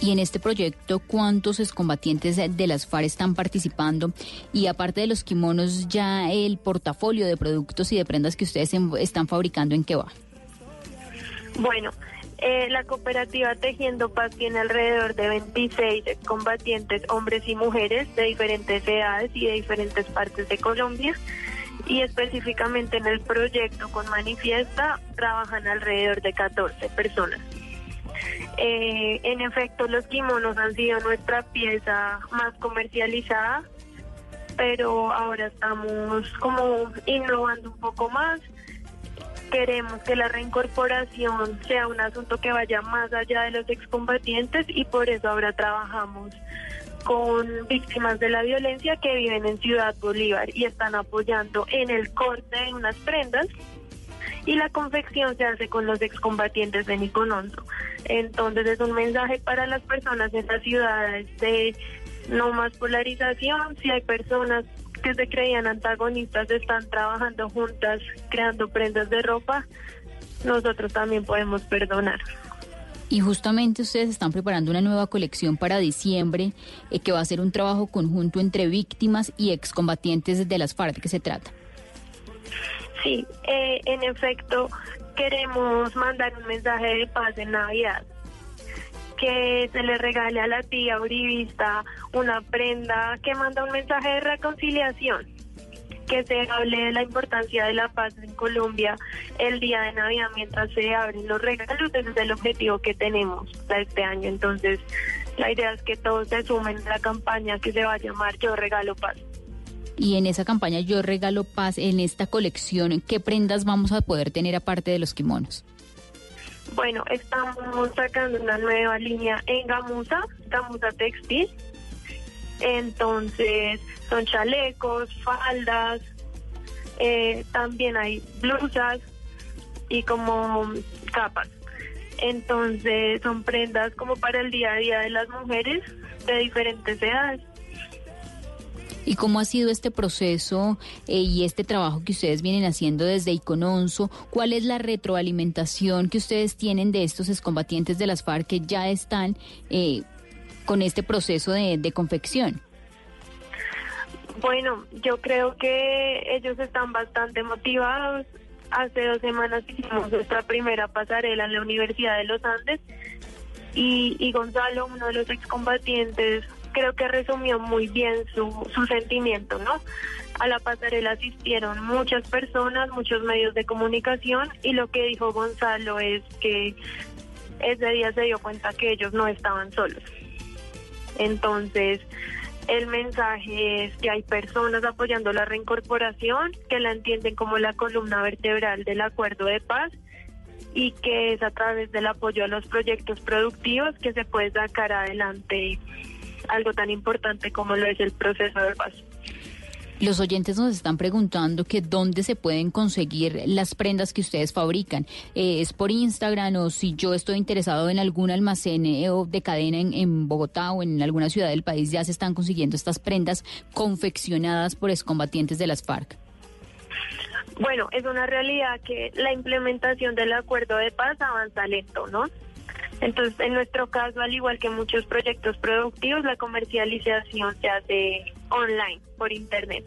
Y en este proyecto, ¿cuántos excombatientes de las FARC están participando? Y aparte de los kimonos, ya el portafolio de productos y de prendas que ustedes están fabricando, ¿en qué va? Bueno, eh, la cooperativa Tejiendo Paz tiene alrededor de 26 combatientes, hombres y mujeres de diferentes edades y de diferentes partes de Colombia. Y específicamente en el proyecto con Manifiesta trabajan alrededor de 14 personas. Eh, en efecto, los kimonos han sido nuestra pieza más comercializada, pero ahora estamos como innovando un poco más queremos que la reincorporación sea un asunto que vaya más allá de los excombatientes y por eso ahora trabajamos con víctimas de la violencia que viven en Ciudad Bolívar y están apoyando en el corte de unas prendas y la confección se hace con los excombatientes de Niconondo. Entonces es un mensaje para las personas en las ciudades de no más polarización, si hay personas que se creían antagonistas están trabajando juntas, creando prendas de ropa, nosotros también podemos perdonar. Y justamente ustedes están preparando una nueva colección para diciembre, eh, que va a ser un trabajo conjunto entre víctimas y excombatientes de las FARC. ¿De qué se trata? Sí, eh, en efecto, queremos mandar un mensaje de paz en Navidad que se le regale a la tía uribista una prenda que manda un mensaje de reconciliación, que se hable de la importancia de la paz en Colombia el día de Navidad mientras se abren los regalos, ese es el objetivo que tenemos para este año. Entonces, la idea es que todos se sumen a la campaña que se va a llamar Yo Regalo Paz. Y en esa campaña Yo Regalo Paz, en esta colección, ¿qué prendas vamos a poder tener aparte de los kimonos? Bueno, estamos sacando una nueva línea en Gamuza, Gamuza Textil. Entonces, son chalecos, faldas, eh, también hay blusas y como capas. Entonces, son prendas como para el día a día de las mujeres de diferentes edades. ¿Y cómo ha sido este proceso eh, y este trabajo que ustedes vienen haciendo desde Icononso? ¿Cuál es la retroalimentación que ustedes tienen de estos excombatientes de las FARC que ya están eh, con este proceso de, confección? Bueno, yo creo que ellos están bastante motivados. Hace dos semanas hicimos nuestra primera pasarela en la Universidad de los Andes y, y Gonzalo, uno de los excombatientes, creo que resumió muy bien su, su sentimiento, ¿no? A la pasarela asistieron muchas personas, muchos medios de comunicación y lo que dijo Gonzalo es que ese día se dio cuenta que ellos no estaban solos. Entonces, el mensaje es que hay personas apoyando la reincorporación, que la entienden como la columna vertebral del acuerdo de paz y que es a través del apoyo a los proyectos productivos que se puede sacar adelante algo tan importante como lo es el proceso de paz. Los oyentes nos están preguntando que dónde se pueden conseguir las prendas que ustedes fabrican. Eh, ¿Es por Instagram o si yo estoy interesado en algún almacén eh, de cadena en, en, Bogotá o en alguna ciudad del país, ya se están consiguiendo estas prendas confeccionadas por excombatientes de las FARC? Bueno, es una realidad que la implementación del acuerdo de paz avanza lento, ¿no? Entonces, en nuestro caso, al igual que muchos proyectos productivos, la comercialización se hace online, por internet.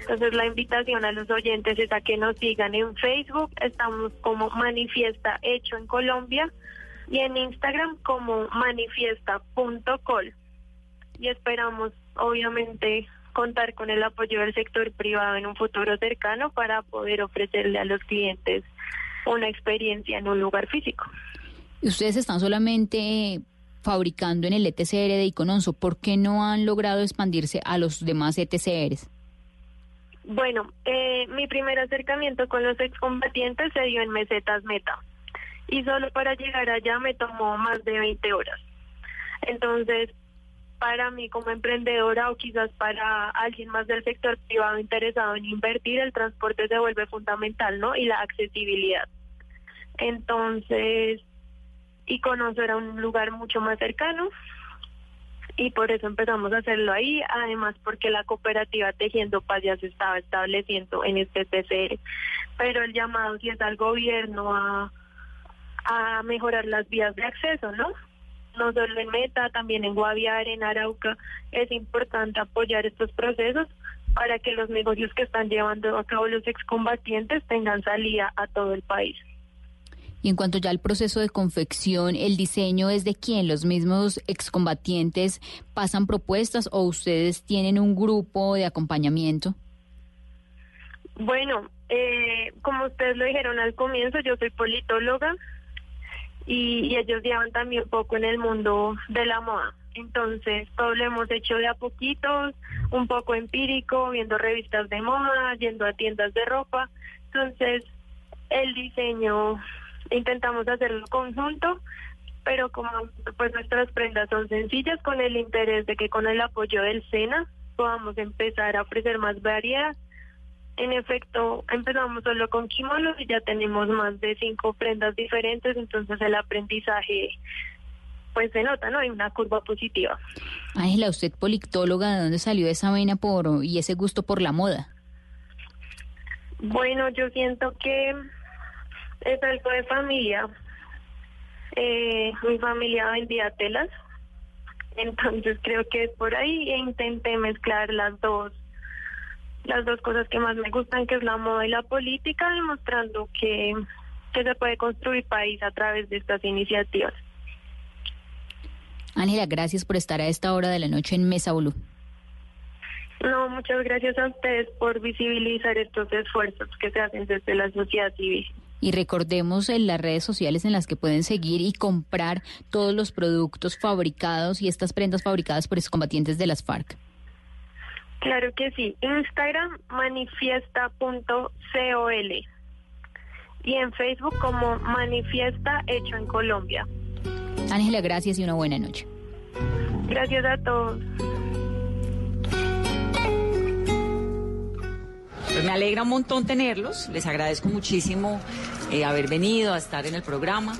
Entonces, la invitación a los oyentes es a que nos sigan en Facebook, estamos como Manifiesta Hecho en Colombia y en Instagram como manifiesta.col. Y esperamos, obviamente, contar con el apoyo del sector privado en un futuro cercano para poder ofrecerle a los clientes una experiencia en un lugar físico. Ustedes están solamente fabricando en el ETCR de Icononso. ¿Por qué no han logrado expandirse a los demás ETCRs? Bueno, eh, mi primer acercamiento con los excombatientes se dio en Mesetas Meta. Y solo para llegar allá me tomó más de 20 horas. Entonces, para mí como emprendedora o quizás para alguien más del sector privado interesado en invertir, el transporte se vuelve fundamental, ¿no? Y la accesibilidad. Entonces, y conocer a un lugar mucho más cercano y por eso empezamos a hacerlo ahí, además porque la cooperativa Tejiendo Paz ya se estaba estableciendo en este TCR, pero el llamado sí es al gobierno a, a mejorar las vías de acceso, ¿no? No solo en Meta, también en Guaviare, en Arauca, es importante apoyar estos procesos para que los negocios que están llevando a cabo los excombatientes tengan salida a todo el país. Y en cuanto ya al proceso de confección, ¿el diseño es de quién? ¿Los mismos excombatientes pasan propuestas o ustedes tienen un grupo de acompañamiento? Bueno, eh, como ustedes lo dijeron al comienzo, yo soy politóloga y, y ellos llevan también un poco en el mundo de la moda. Entonces, todo lo hemos hecho de a poquitos, un poco empírico, viendo revistas de moda, yendo a tiendas de ropa. Entonces, el diseño intentamos hacerlo conjunto, pero como pues nuestras prendas son sencillas con el interés de que con el apoyo del SENA podamos empezar a ofrecer más variedad. En efecto, empezamos solo con kimonos y ya tenemos más de cinco prendas diferentes, entonces el aprendizaje pues se nota, ¿no? Hay una curva positiva. Ángela, usted politóloga, ¿de dónde salió esa vena por y ese gusto por la moda? Bueno, yo siento que es algo de familia. Eh, mi familia vendía telas, entonces creo que es por ahí e intenté mezclar las dos las dos cosas que más me gustan, que es la moda y la política, demostrando que, que se puede construir país a través de estas iniciativas. Ángela, gracias por estar a esta hora de la noche en Mesa Blue. No, muchas gracias a ustedes por visibilizar estos esfuerzos que se hacen desde la sociedad civil. Y recordemos en las redes sociales en las que pueden seguir y comprar todos los productos fabricados y estas prendas fabricadas por excombatientes de las FARC. Claro que sí. Instagram manifiesta.col y en Facebook como Manifiesta Hecho en Colombia. Ángela, gracias y una buena noche. Gracias a todos. Pues me alegra un montón tenerlos, les agradezco muchísimo eh, haber venido a estar en el programa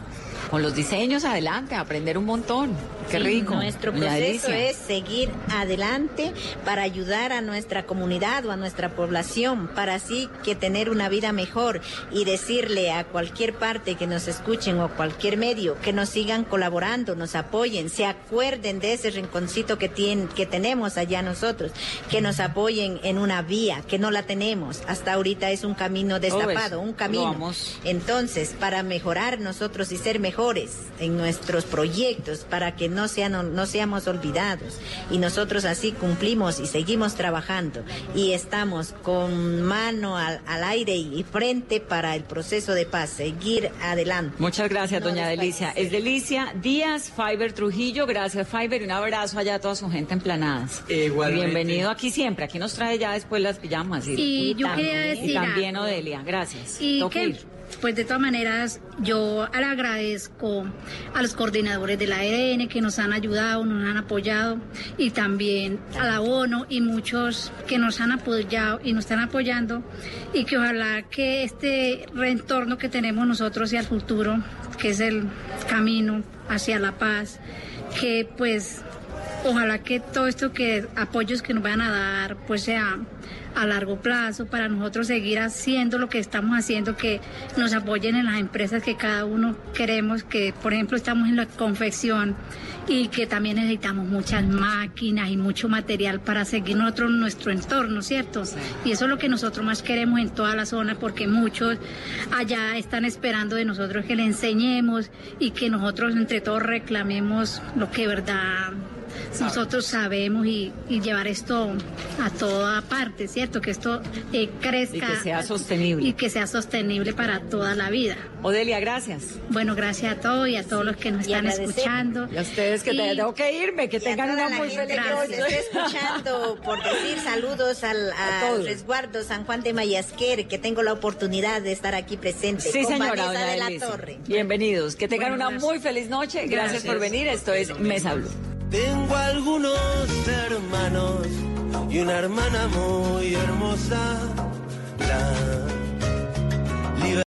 con los diseños adelante, aprender un montón. Qué rico. Nuestro proceso es seguir adelante para ayudar a nuestra comunidad o a nuestra población, para así que tener una vida mejor y decirle a cualquier parte que nos escuchen o cualquier medio que nos sigan colaborando, nos apoyen, se acuerden de ese rinconcito que tienen, que tenemos allá nosotros, que nos apoyen en una vía que no la tenemos. Hasta ahorita es un camino destapado, un camino. Entonces, para mejorar nosotros y ser mejores en nuestros proyectos para que no, sean, no seamos olvidados. Y nosotros así cumplimos y seguimos trabajando y estamos con mano al, aire y frente para el proceso de paz, seguir adelante. Muchas gracias, doña Delicia. Es Delicia Díaz, Fiber Trujillo. Gracias, Fiber. Y un abrazo allá a toda su gente en Planadas. Bienvenido aquí siempre. Aquí nos trae ya después las pijamas. Y, yo quería decir también Odelia. Gracias. Y pues de todas maneras yo agradezco a los coordinadores de la ARN que nos han ayudado, nos han apoyado y también a la ONU y muchos que nos han apoyado y nos están apoyando y que ojalá que este reentorno que tenemos nosotros y al futuro, que es el camino hacia la paz, que pues ojalá que todo esto que apoyos que nos van a dar pues sea a largo plazo para nosotros seguir haciendo lo que estamos haciendo, que nos apoyen en las empresas que cada uno queremos, que por ejemplo estamos en la confección y que también necesitamos muchas máquinas y mucho material para seguir nosotros nuestro entorno, ¿cierto? Y eso es lo que nosotros más queremos en toda la zona porque muchos allá están esperando de nosotros que le enseñemos y que nosotros entre todos reclamemos lo que verdad nosotros sabemos y, y llevar esto a toda parte, ¿cierto? Que esto eh, crezca. Y que sea sostenible. Y que sea sostenible para toda la vida. Odelia, gracias. Bueno, gracias a todos y a todos los que nos están escuchando. Y a ustedes que te- tengo que irme, que Y a tengan una muy feliz noche. esté escuchando, por decir saludos al A todos. resguardo San Juan de Mayasquer, que tengo la oportunidad de estar aquí presente. Sí, con señora, Vanessa doña de la Elisa. Torre. Bienvenidos. Que tengan Bueno, una muy feliz noche. Gracias, por Gracias. venir. Esto es Mesa Blue. Tengo algunos hermanos y una hermana muy hermosa. La